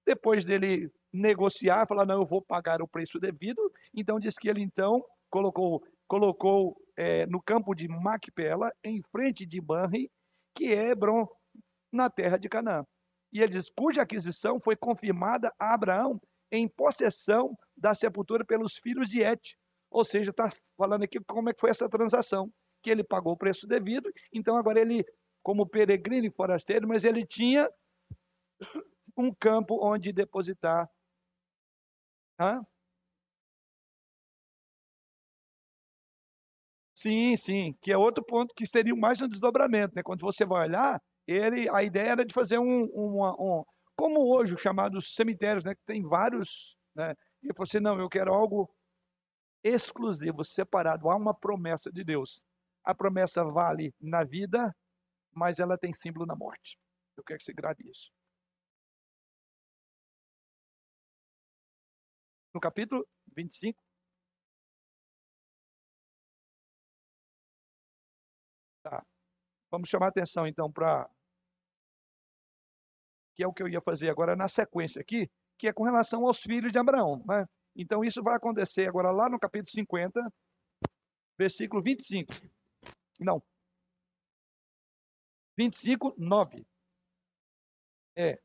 depois dele negociar, falar, não, eu vou pagar o preço devido, então diz que ele então colocou, colocou é, no campo de Macpela, em frente de Banri, que é Hebron, na terra de Canaã. E ele diz, cuja aquisição foi confirmada a Abraão em possessão da sepultura pelos filhos de Et. Ou seja, está falando aqui como é que foi essa transação, que ele pagou o preço devido, então agora ele, como peregrino e forasteiro, mas ele tinha um campo onde depositar. Hã? Sim, sim, que é outro ponto que seria mais um desdobramento, né? Quando você vai olhar, ele, a ideia era de fazer um, uma, um como hoje, os chamados cemitérios, né? Que tem vários, né? E assim, não, eu quero algo exclusivo, separado. Há uma promessa de Deus a promessa vale na vida, mas ela tem símbolo na morte. Eu quero que você grave isso. No capítulo 25. Tá. Vamos chamar atenção então para que é o que eu ia fazer agora na sequência aqui, que é com relação aos filhos de Abraão, né? Então isso vai acontecer agora lá no capítulo 50, versículo 25. Não. 25, 9. É.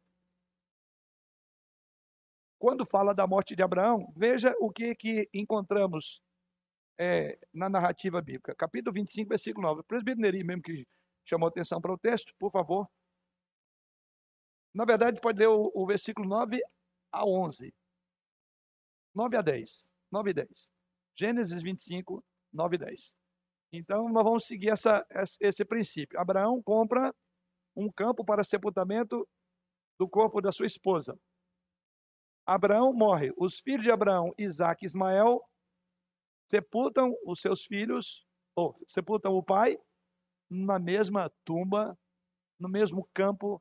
Quando fala da morte de Abraão, veja o que, que encontramos é, na narrativa bíblica. Capítulo 25, versículo 9. O presbítero Neri mesmo que chamou atenção para o texto, por favor. Na verdade, pode ler o, o versículo 9 a 11. 9 a 10. 9 e 10. Gênesis 25, 9 e 10. Então, nós vamos seguir essa, esse princípio. Abraão compra um campo para sepultamento do corpo da sua esposa. Abraão morre. Os filhos de Abraão, Isaac e Ismael, sepultam os seus filhos, ou sepultam o pai, na mesma tumba, no mesmo campo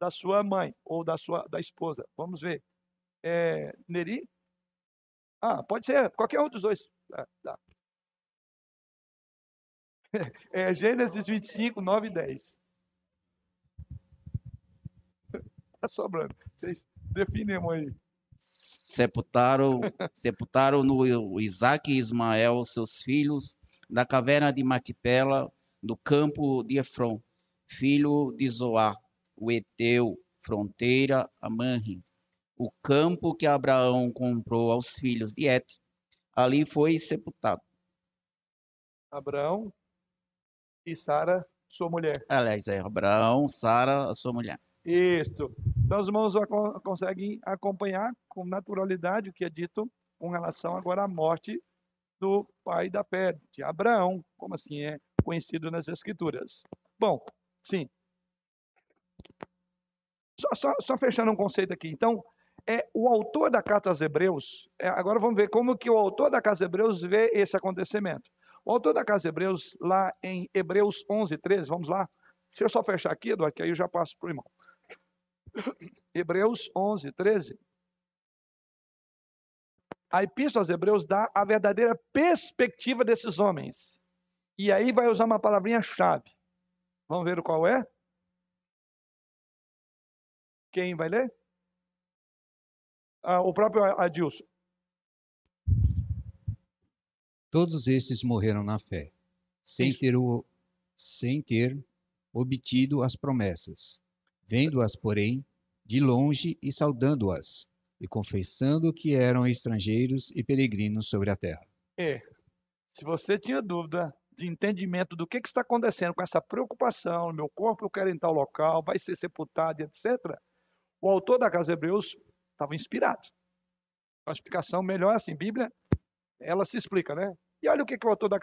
da sua mãe ou da sua da esposa. Vamos ver. É, Neri? Ah, pode ser qualquer um dos dois. Ah, tá. É Gênesis 25, 9 e 10. Está sobrando. Vocês definem aí. Sepultaram, sepultaram no Isaac e Ismael, seus filhos, na caverna de Maquipela, no campo de Efron, filho de Zoar, o Eteu, fronteira a Manrim, o campo que Abraão comprou aos filhos de Et. Ali foi sepultado. Abraão e Sara, sua mulher. Aliás, é Abraão, Sara, a sua mulher. Isso. Então, os irmãos conseguem acompanhar com naturalidade o que é dito com relação agora à morte do pai da fé, de Abraão, como assim é conhecido nas Escrituras. Bom, sim. Só, só, só fechando um conceito aqui. Então, é o autor da carta aos Hebreus. É, agora vamos ver como que o autor da carta aos Hebreus vê esse acontecimento. O autor da carta aos Hebreus, lá em Hebreus 11, 13, vamos lá. Se eu só fechar aqui, Eduardo, que aí eu já passo para o irmão. Hebreus 11, 13. A epístola aos Hebreus dá a verdadeira perspectiva desses homens. E aí vai usar uma palavrinha-chave. Vamos ver qual é? Quem vai ler? Ah, o próprio Adilson. Todos esses morreram na fé, sem ter, o, sem ter obtido as promessas, vendo-as, porém, de longe e saudando-as, e confessando que eram estrangeiros e peregrinos sobre a terra. É. Se você tinha dúvida de entendimento do que, que está acontecendo com essa preocupação, meu corpo eu quero em tal local, vai ser sepultado, etc., o autor da Casa Hebreus estava inspirado. A explicação melhor é assim, Bíblia, ela se explica, né? E olha o que, que o autor da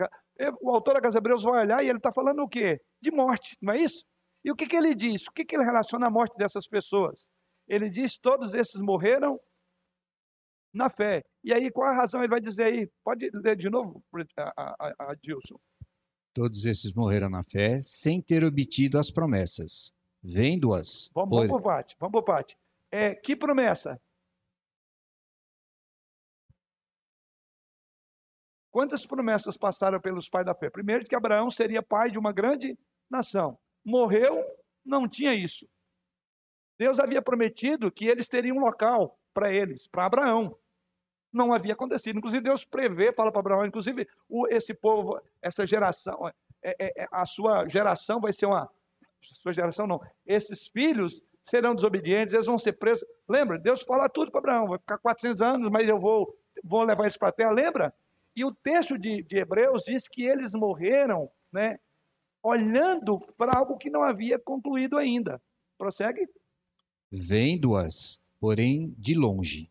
o autor da Casa Hebreus vai olhar e ele está falando o quê? De morte, não é isso? E o que, que ele diz? O que, que ele relaciona à morte dessas pessoas? Ele diz: todos esses morreram na fé. E aí, qual a razão ele vai dizer aí? Pode ler de novo, Adilson. Todos esses morreram na fé, sem ter obtido as promessas, vendo-as. Vamos, por... vamos por parte, vamos por parte. É, que promessa? Quantas promessas passaram pelos pais da fé? Primeiro, que Abraão seria pai de uma grande nação. Morreu, não tinha isso. Deus havia prometido que eles teriam um local para eles, para Abraão. Não havia acontecido. Inclusive, Deus prevê, fala para Abraão, inclusive, o, esse povo, essa geração, é, é, é, a sua geração vai ser uma. Sua geração não. Esses filhos serão desobedientes, eles vão ser presos. Lembra? Deus fala tudo para Abraão: vai ficar 400 anos, mas eu vou, vou levar eles para a terra. Lembra? E o texto de, de Hebreus diz que eles morreram, né? Olhando para algo que não havia concluído ainda. Prossegue. Vendo-as, porém, de longe,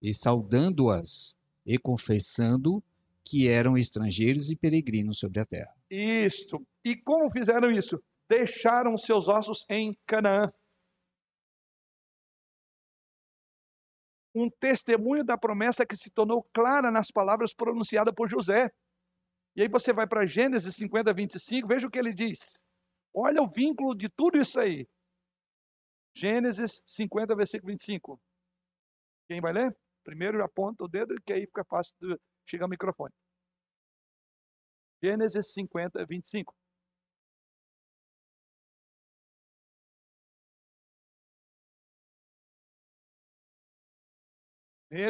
e saudando-as, e confessando que eram estrangeiros e peregrinos sobre a terra. Isto. E como fizeram isso? Deixaram seus ossos em Canaã. Um testemunho da promessa que se tornou clara nas palavras pronunciadas por José. E aí você vai para Gênesis 50, 25, veja o que ele diz. Olha o vínculo de tudo isso aí. Gênesis 50, versículo 25. Quem vai ler? Primeiro aponta o dedo, que aí fica fácil de chegar ao microfone. Gênesis 50, 25.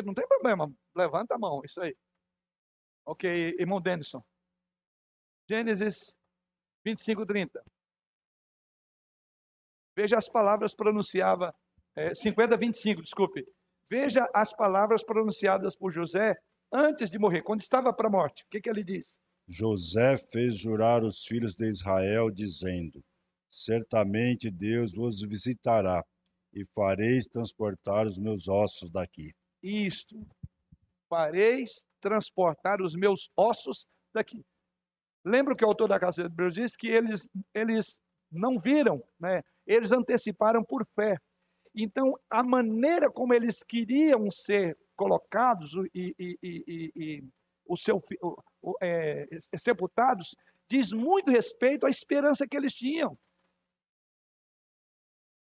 Não tem problema, levanta a mão, isso aí. Ok, irmão Denison. Gênesis 25, 30. Veja as palavras pronunciava é, 50, 25, desculpe. Veja as palavras pronunciadas por José antes de morrer, quando estava para a morte. O que, que ele diz? José fez jurar os filhos de Israel, dizendo: Certamente Deus vos visitará e fareis transportar os meus ossos daqui. Isto. Fareis transportar os meus ossos daqui. Lembra que o autor da Casa de Hebreus diz que eles, eles não viram, né? eles anteciparam por fé. Então, a maneira como eles queriam ser colocados e, e, e, e o seu, o, é, sepultados diz muito respeito à esperança que eles tinham.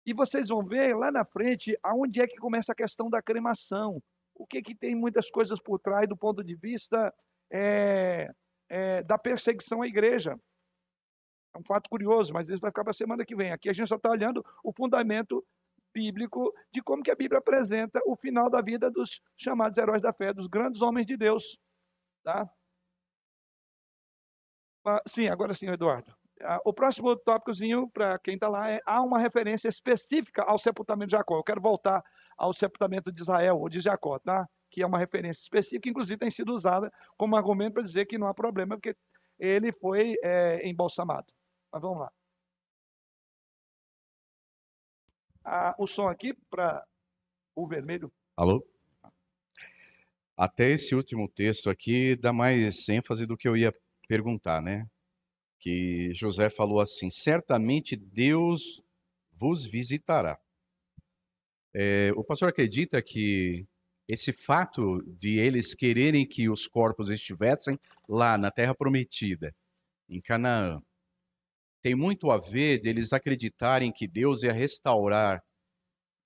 E vocês vão ver lá na frente aonde é que começa a questão da cremação. O que, que tem muitas coisas por trás do ponto de vista é, é, da perseguição à igreja. É um fato curioso, mas isso vai ficar para a semana que vem. Aqui a gente só está olhando o fundamento bíblico de como que a Bíblia apresenta o final da vida dos chamados heróis da fé, dos grandes homens de Deus. Tá? Ah, sim, agora sim, Eduardo. Ah, o próximo tópicozinho, para quem está lá, é há uma referência específica ao sepultamento de Jacó. Eu quero voltar ao sepultamento de Israel ou de Jacó, tá? que é uma referência específica, inclusive tem sido usada como argumento para dizer que não há problema, porque ele foi é, embalsamado. Mas vamos lá. Ah, o som aqui para o vermelho. Alô? Até esse último texto aqui dá mais ênfase do que eu ia perguntar, né? Que José falou assim: certamente Deus vos visitará. É, o pastor acredita que esse fato de eles quererem que os corpos estivessem lá na Terra Prometida, em Canaã, tem muito a ver de eles acreditarem que Deus ia restaurar,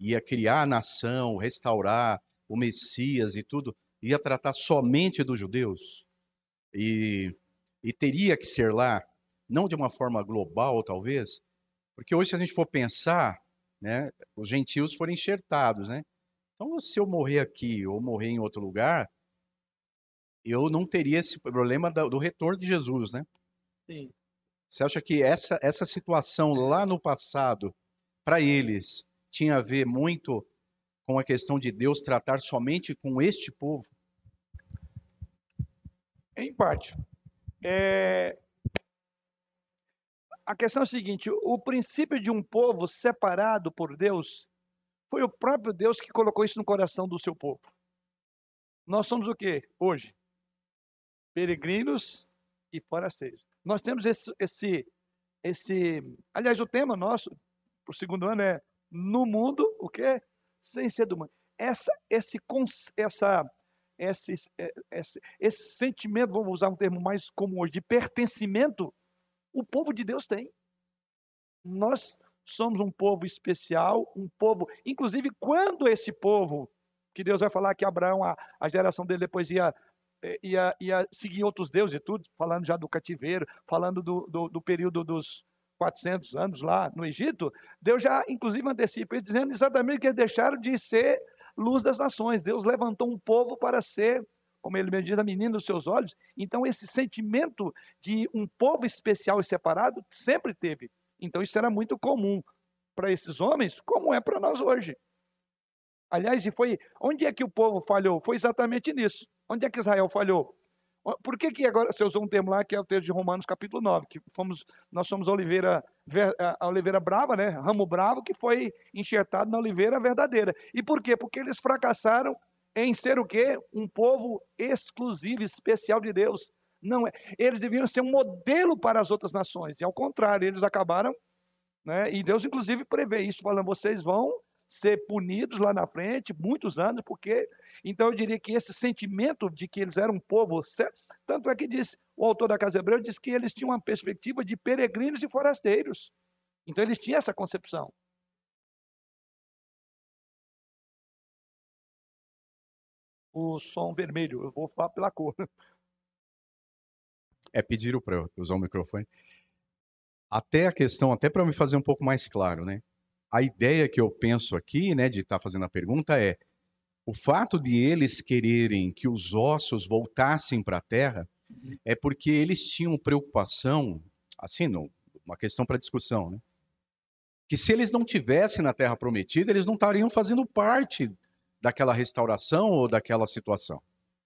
ia criar a nação, restaurar o Messias e tudo, ia tratar somente dos judeus. E, e teria que ser lá, não de uma forma global, talvez, porque hoje, se a gente for pensar, né, os gentios foram enxertados, né? Então, se eu morrer aqui ou morrer em outro lugar, eu não teria esse problema do retorno de Jesus, né? Sim. Você acha que essa, essa situação lá no passado, para eles, tinha a ver muito com a questão de Deus tratar somente com este povo? Em parte. É... A questão é a seguinte: o princípio de um povo separado por Deus foi o próprio Deus que colocou isso no coração do seu povo. Nós somos o que hoje? Peregrinos e forasteiros. Nós temos esse, esse, esse, aliás, o tema nosso para o segundo ano é no mundo o que sem ser do mundo. Essa, esse, essa, esse, é, esse, esse sentimento, vamos usar um termo mais comum hoje, de pertencimento, o povo de Deus tem. Nós somos um povo especial, um povo, inclusive quando esse povo, que Deus vai falar que Abraão, a, a geração dele depois ia é, ia, ia seguir outros deuses e tudo, falando já do cativeiro, falando do, do, do, período dos 400 anos lá no Egito, Deus já, inclusive, antecipa isso, dizendo exatamente que eles deixaram de ser luz das nações. Deus levantou um povo para ser, como ele me diz, a menina dos seus olhos. Então, esse sentimento de um povo especial e separado sempre teve. Então, isso era muito comum para esses homens, como é para nós hoje. Aliás, e foi onde é que o povo falhou? Foi exatamente nisso. Onde é que Israel falhou? Por que, que agora você usou um termo lá que é o texto de Romanos capítulo 9, que fomos, nós somos a oliveira, a oliveira brava, né? Ramo bravo que foi enxertado na oliveira verdadeira. E por quê? Porque eles fracassaram em ser o quê? Um povo exclusivo, especial de Deus. Não é. Eles deviam ser um modelo para as outras nações. E ao contrário, eles acabaram, né? E Deus inclusive prevê isso, falando: vocês vão ser punidos lá na frente, muitos anos, porque. Então eu diria que esse sentimento de que eles eram um povo, tanto é que diz, o autor da Casa Hebreia diz que eles tinham uma perspectiva de peregrinos e forasteiros. Então eles tinham essa concepção. O som vermelho, eu vou falar pela cor. É, pediram para usar o microfone. Até a questão, até para me fazer um pouco mais claro, né? a ideia que eu penso aqui, né, de estar tá fazendo a pergunta é: o fato de eles quererem que os ossos voltassem para a terra é porque eles tinham preocupação, assim, não, uma questão para discussão, né? Que se eles não tivessem na terra prometida, eles não estariam fazendo parte daquela restauração ou daquela situação.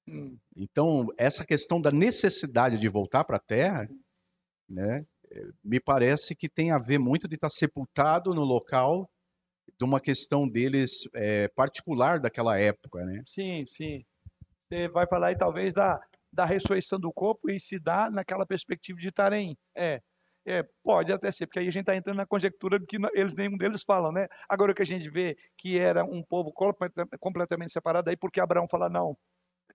Hum. Então, essa questão da necessidade de voltar para a terra, né, eh, me parece que tem a ver muito de estar sepultado no local de uma questão deles eh, particular daquela época, né? Sim, sim. Você vai falar aí talvez da, da ressurreição do corpo e se dá naquela perspectiva de estarem. É, é, pode até ser, porque aí a gente está entrando na conjectura de que eles nenhum deles falam, né? Agora que a gente vê que era um povo completa- completamente separado, aí porque Abraão fala, não,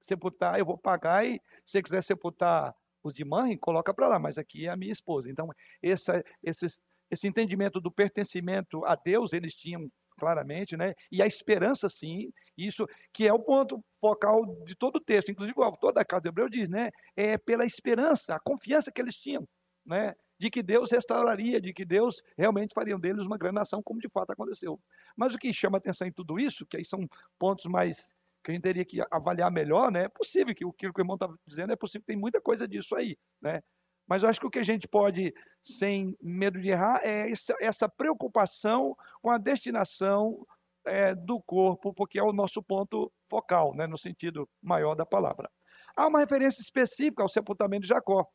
sepultar, eu vou pagar e se você quiser sepultar os de mãe, coloca para lá, mas aqui é a minha esposa. Então, essa, esse entendimento do pertencimento a Deus, eles tinham claramente, né? E a esperança, sim, isso que é o ponto focal de todo o texto. Inclusive, o autor da Casa de Hebreu diz, né? É pela esperança, a confiança que eles tinham, né? De que Deus restauraria, de que Deus realmente faria deles uma grande nação, como de fato aconteceu. Mas o que chama atenção em tudo isso, que aí são pontos mais que a gente teria que avaliar melhor, né? É possível que o que o irmão estava dizendo, é possível tem muita coisa disso aí, né? Mas eu acho que o que a gente pode, sem medo de errar, é essa, essa preocupação com a destinação é, do corpo, porque é o nosso ponto focal, né? No sentido maior da palavra. Há uma referência específica ao sepultamento de Jacó.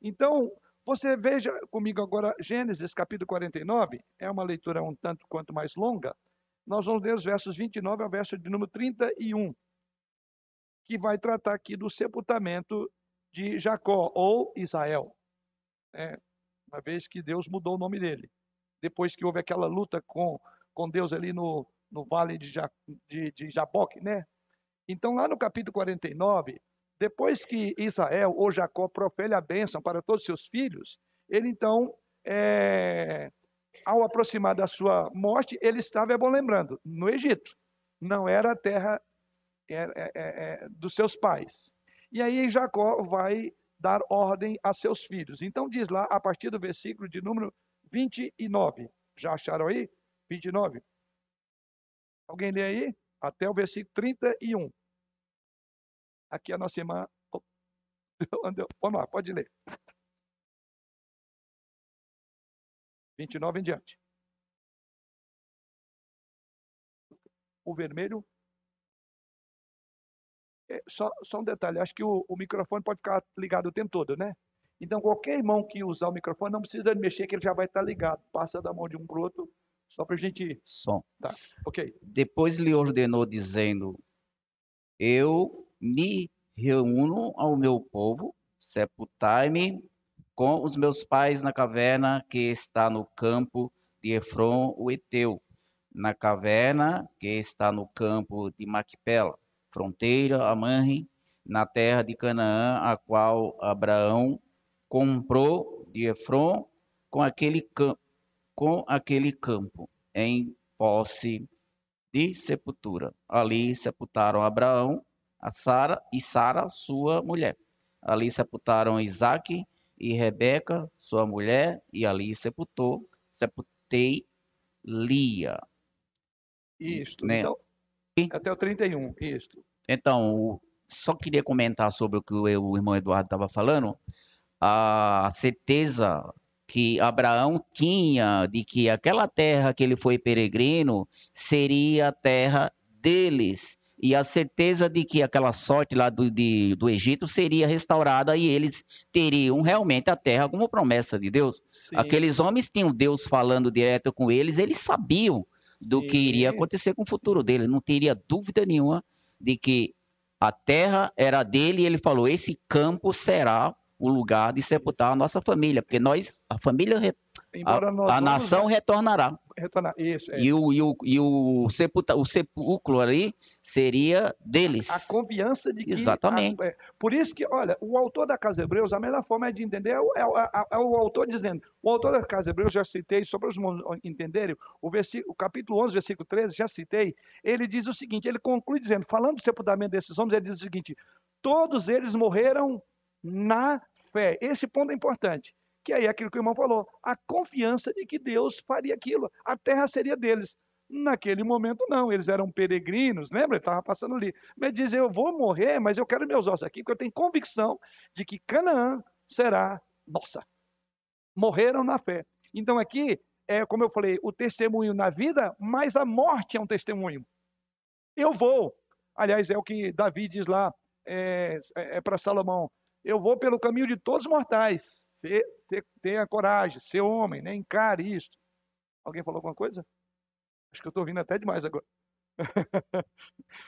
Então, você veja comigo agora Gênesis capítulo 49, é uma leitura um tanto quanto mais longa. Nós vamos ler os versos 29 ao verso de número 31, que vai tratar aqui do sepultamento de Jacó ou Israel. É, uma vez que Deus mudou o nome dele. Depois que houve aquela luta com, com Deus ali no, no vale de, ja, de, de Jaboque, né? Então, lá no capítulo 49, depois que Israel ou Jacó profere a bênção para todos os seus filhos, ele então, é, ao aproximar da sua morte, ele estava, é bom lembrando, no Egito. Não era a terra é, é, é, dos seus pais. E aí Jacó vai dar ordem a seus filhos. Então diz lá, a partir do versículo de número 29. Já acharam aí? 29. Alguém lê aí? Até o versículo 31. Aqui a nossa irmã. Vamos lá, pode ler. 29 em diante. O vermelho. É, só, só um detalhe, acho que o, o, microfone pode ficar ligado o tempo todo, né? Então, qualquer irmão que usar o microfone não precisa mexer, que ele já vai estar ligado. Passa da mão de um para o outro, só para a gente. Som. Tá, ok. Depois lhe ordenou, dizendo: Eu me reúno ao meu povo, sepultai-me com os meus pais na caverna que está no campo de Efron, o Eteu, na caverna que está no campo de Maquipela, fronteira a Manre, na terra de Canaã, a qual Abraão comprou de Efron com aquele, campo, com aquele campo em posse de sepultura. Ali sepultaram Abraão, a Sara e Sara, sua mulher. Ali sepultaram Isaque e Rebeca, sua mulher, e ali sepultou, sepultei Lia. Isto. Né? Então, até o 31, isto. Então, só queria comentar sobre o que o irmão Eduardo estava falando. A certeza que Abraão tinha de que aquela terra que ele foi peregrino seria a terra deles. E a certeza de que aquela sorte lá do, de, do Egito seria restaurada e eles teriam realmente a terra como promessa de Deus. Sim. Aqueles homens tinham Deus falando direto com eles, eles sabiam do que iria Sim. acontecer com o futuro dele. Não teria dúvida nenhuma de que a terra era dele e ele falou: esse campo será o lugar de sepultar a nossa família, porque nós, a família, Embora a, a vamos nação retornará. retornar. Isso, é. E, o, e, o, e o, sepulta, o sepulcro ali seria deles. a confiança de que. Exatamente. a- é, por isso que, olha, o autor da Casa Hebreus, a melhor forma de entender é é é- é o autor dizendo. O autor da Casa Hebreus, já citei, só para os irmãos entenderem, o, versículo, o capítulo 11, versículo 13, já citei, ele diz o seguinte: ele conclui dizendo, falando do sepultamento desses homens, ele diz o seguinte: todos eles morreram na fé. Esse ponto é importante. Que aí é aquilo que o irmão falou, a confiança de que Deus faria aquilo, a terra seria deles. Naquele momento, não, eles eram peregrinos, lembra? Ele estava passando ali. Mas diz: Eu vou morrer, mas eu quero meus ossos aqui, porque eu tenho convicção de que Canaã será nossa. Morreram na fé. Então, aqui, é como eu falei, o testemunho na vida, mas a morte é um testemunho. Eu vou. Aliás, é o que Davi diz lá é, é para Salomão: Eu vou pelo caminho de todos os mortais. Tenha coragem, ser homem, né? encare isso. Alguém falou alguma coisa? Acho que eu estou ouvindo até demais agora.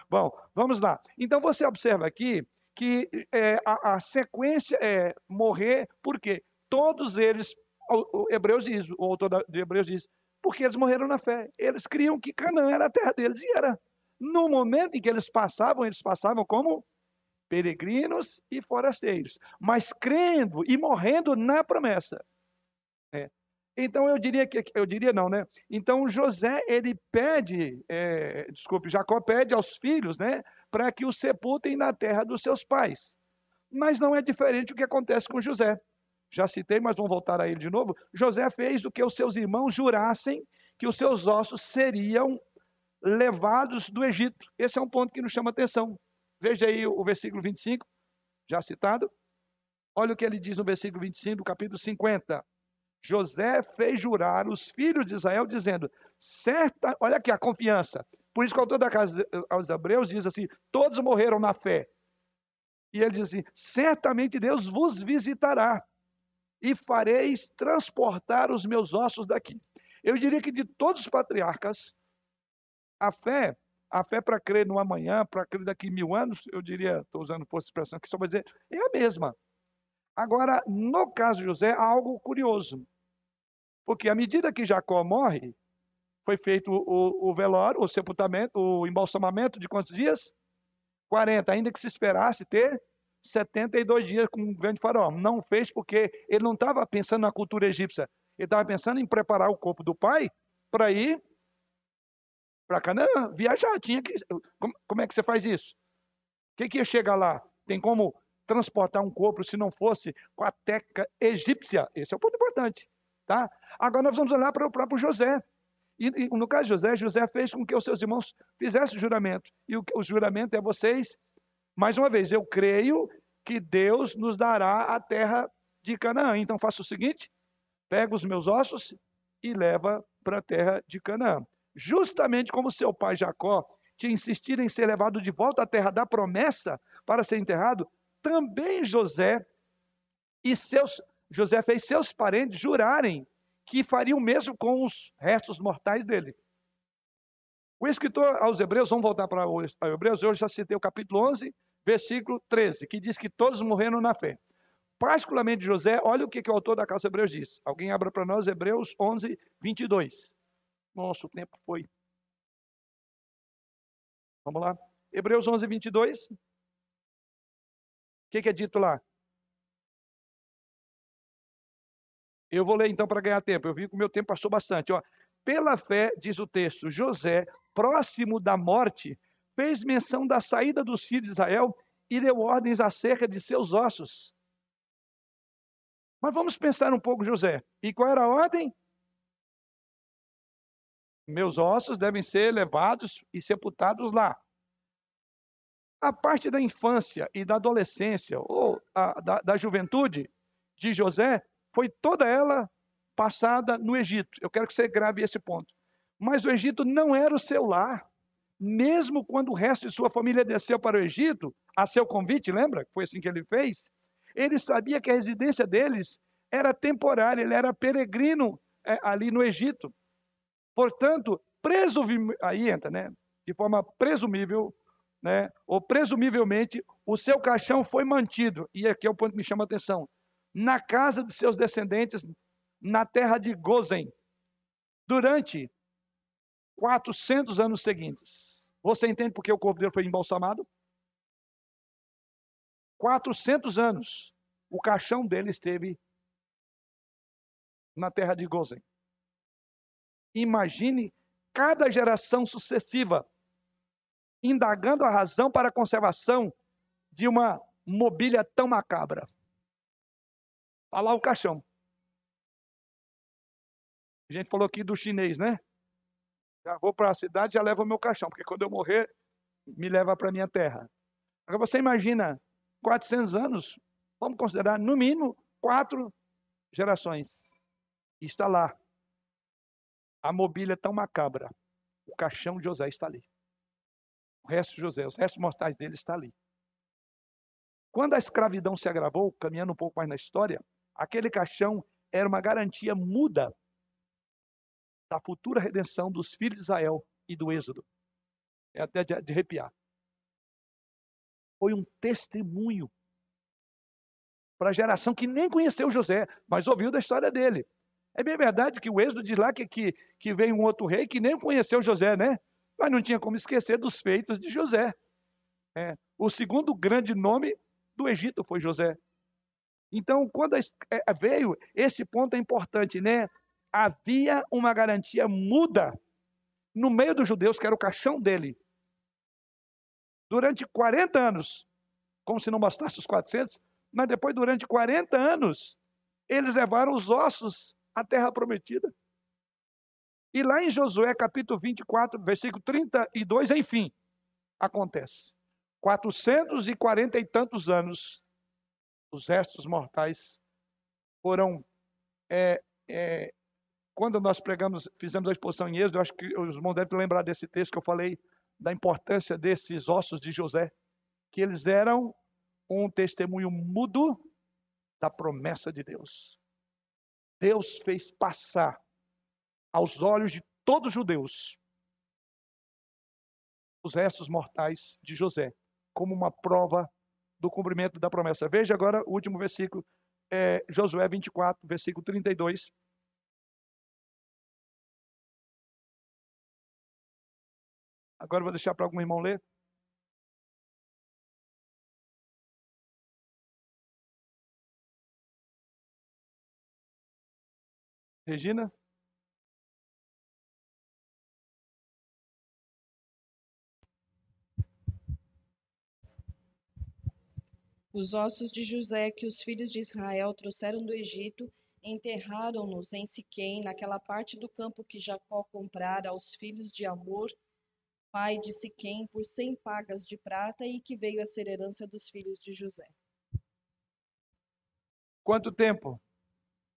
Bom, vamos lá. Então você observa aqui que é, a, a, sequência é morrer, porque todos eles, o, o Hebreus diz, o autor de Hebreus diz, porque eles morreram na fé. Eles criam que Canaã era a terra deles e era. No momento em que eles passavam, eles passavam como peregrinos e forasteiros, mas crendo e morrendo na promessa. É. Então eu diria que eu diria não, né? Então José ele pede, é, desculpe, Jacó pede aos filhos, né, para que o sepultem na terra dos seus pais. Mas não é diferente o que acontece com José. Já citei, mas vamos voltar a ele de novo. José fez do que os seus irmãos jurassem que os seus ossos seriam levados do Egito. Esse é um ponto que nos chama atenção. Veja aí o versículo 25, já citado. Olha o que ele diz no versículo 25 do capítulo 50. José fez jurar os filhos de Israel, dizendo: certa, olha aqui a confiança. Por isso que o autor da casa aos Hebreus diz assim: todos morreram na fé. E ele diz assim: certamente Deus vos visitará e fareis transportar os meus ossos daqui. Eu diria que de todos os patriarcas, a fé, a fé para crer no amanhã, para crer daqui mil anos, eu diria, estou usando de expressão aqui só para dizer, é a mesma. Agora, no caso de José, há algo curioso. Porque à medida que Jacó morre, foi feito o, o velório, o sepultamento, o embalsamamento de quantos dias? 40, ainda que se esperasse ter 72 dias com um grande faraó. Não fez porque ele não estava pensando na cultura egípcia. Ele estava pensando em preparar o corpo do pai para ir para Canaã, viajar. Tinha que, como, como, é que você faz isso? O que, que ia chegar lá? Tem como transportar um corpo se não fosse com a teca egípcia. Esse é o ponto importante. Tá? Agora nós vamos olhar para o próprio José. E, e, no caso de José, José fez com que os seus irmãos fizessem o juramento. E o, o juramento é vocês, mais uma vez, eu creio que Deus nos dará a terra de Canaã. Então faça o seguinte: pega os meus ossos e leva para a terra de Canaã. Justamente como seu pai Jacó tinha insistido em ser levado de volta à terra da promessa para ser enterrado, também José e seus José fez seus parentes jurarem que faria o mesmo com os restos mortais dele. O escritor aos Hebreus, vamos voltar para os Hebreus, eu já citei o capítulo 11, versículo 13, que diz que todos morreram na fé. Particularmente José, olha o que, que o autor da Casa Hebreus diz. Alguém abra para nós Hebreus 11, 22. Nossa, o tempo foi. Vamos lá. Hebreus 11, 22. O que, que é dito lá? Eu vou ler então para ganhar tempo. Eu vi que o meu tempo passou bastante. Ó, Pela fé, diz o texto, José, próximo da morte, fez menção da saída dos filhos de Israel e deu ordens acerca de seus ossos. Mas vamos pensar um pouco, José. E qual era a ordem? Meus ossos devem ser levados e sepultados lá. A parte da infância e da adolescência, ou a, da, da juventude de José, foi toda ela passada no Egito. Eu quero que você grave esse ponto. Mas o Egito não era o seu lar. Mesmo quando o resto de sua família desceu para o Egito, a seu convite, lembra? Foi assim que ele fez. Ele sabia que a residência deles era temporária, ele era peregrino é, ali no Egito. Portanto, presumível, aí entra, né? De forma presumível, né? Ou presumivelmente, o seu caixão foi mantido. E aqui é o ponto que me chama a atenção na casa de seus descendentes, na terra de Gozen, durante 400 anos seguintes. Você entende por que o corpo dele foi embalsamado? 400 anos o caixão dele esteve na terra de Gozen. Imagine cada geração sucessiva indagando a razão para a conservação de uma mobília tão macabra. Está lá o caixão. A gente falou aqui do chinês, né? Já vou para a cidade, já levo o meu caixão, porque quando eu morrer, me leva para a minha terra. Agora você imagina, 400 anos, vamos considerar no mínimo quatro gerações. E está lá. A mobília tão macabra. O caixão de José está ali. O resto de José, os restos mortais dele está ali. Quando a escravidão se agravou, caminhando um pouco mais na história, aquele caixão era uma garantia muda da futura redenção dos filhos de Israel e do Êxodo. É até de, de arrepiar. Foi um testemunho para a geração que nem conheceu José, mas ouviu da história dele. É bem verdade que o Êxodo diz lá que, que, que veio um outro rei que nem conheceu José, né? Mas não tinha como esquecer dos feitos de José. É. O segundo grande nome do Egito foi José. Então, quando é, veio, esse ponto é importante, né? havia uma garantia muda no meio dos judeus, que era o caixão dele. Durante 40 anos, como se não bastasse os 400, mas depois, durante 40 anos, eles levaram os ossos à terra prometida. E lá em Josué, capítulo 24, versículo 32, enfim, acontece. 440 e tantos anos, os restos mortais foram é, é, quando nós pregamos, fizemos a exposição em Êxodo, eu acho que os irmãos devem lembrar desse texto que eu falei da importância desses ossos de José, que eles eram um testemunho mudo da promessa de Deus. Deus fez passar aos olhos de todos os judeus os restos mortais de José, como uma prova do cumprimento da promessa. Veja agora o último versículo, é, Josué 24, versículo 32. Agora vou deixar para algum irmão ler. Regina? Os ossos de José que os filhos de Israel trouxeram do Egito enterraram-nos em Siquém, naquela parte do campo que Jacó comprara aos filhos de Amor, pai de Siquém, por cem pagas de prata e que veio a ser herança dos filhos de José. Quanto tempo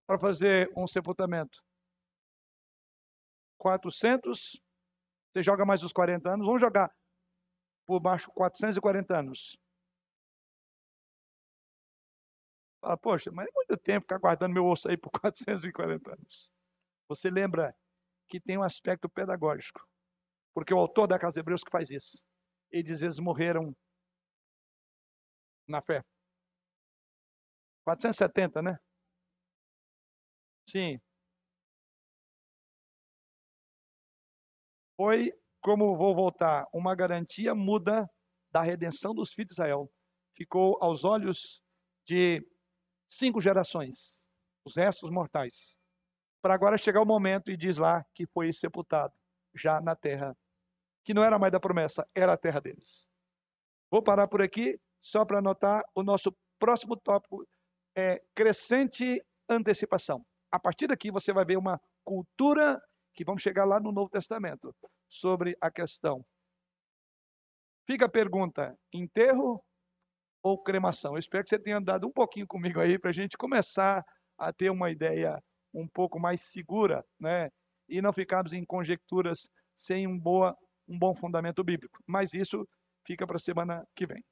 para fazer um sepultamento? 400. Você joga mais os 40 anos. Vamos jogar por baixo 440 anos. Fala, poxa, mas é muito tempo ficar guardando meu osso aí por 440 anos. Você lembra que tem um aspecto pedagógico. Porque o autor da Casa Hebreus que faz isso. Ele diz: eles morreram na fé. 470, né? Sim. Foi, como vou voltar, uma garantia muda da redenção dos filhos de Israel. Ficou aos olhos de cinco gerações, os restos mortais. Para agora chegar o momento e diz lá que foi sepultado já na terra que não era mais da promessa, era a terra deles. Vou parar por aqui, só para anotar o nosso próximo tópico é crescente antecipação. A partir daqui você vai ver uma cultura que vamos chegar lá no Novo Testamento sobre a questão. Fica a pergunta: enterro ou cremação? Eu espero que você tenha andado um pouquinho comigo aí para a gente começar a ter uma ideia um pouco mais segura, né? E não ficarmos em conjecturas sem um boa um bom fundamento bíblico. Mas isso fica para a semana que vem.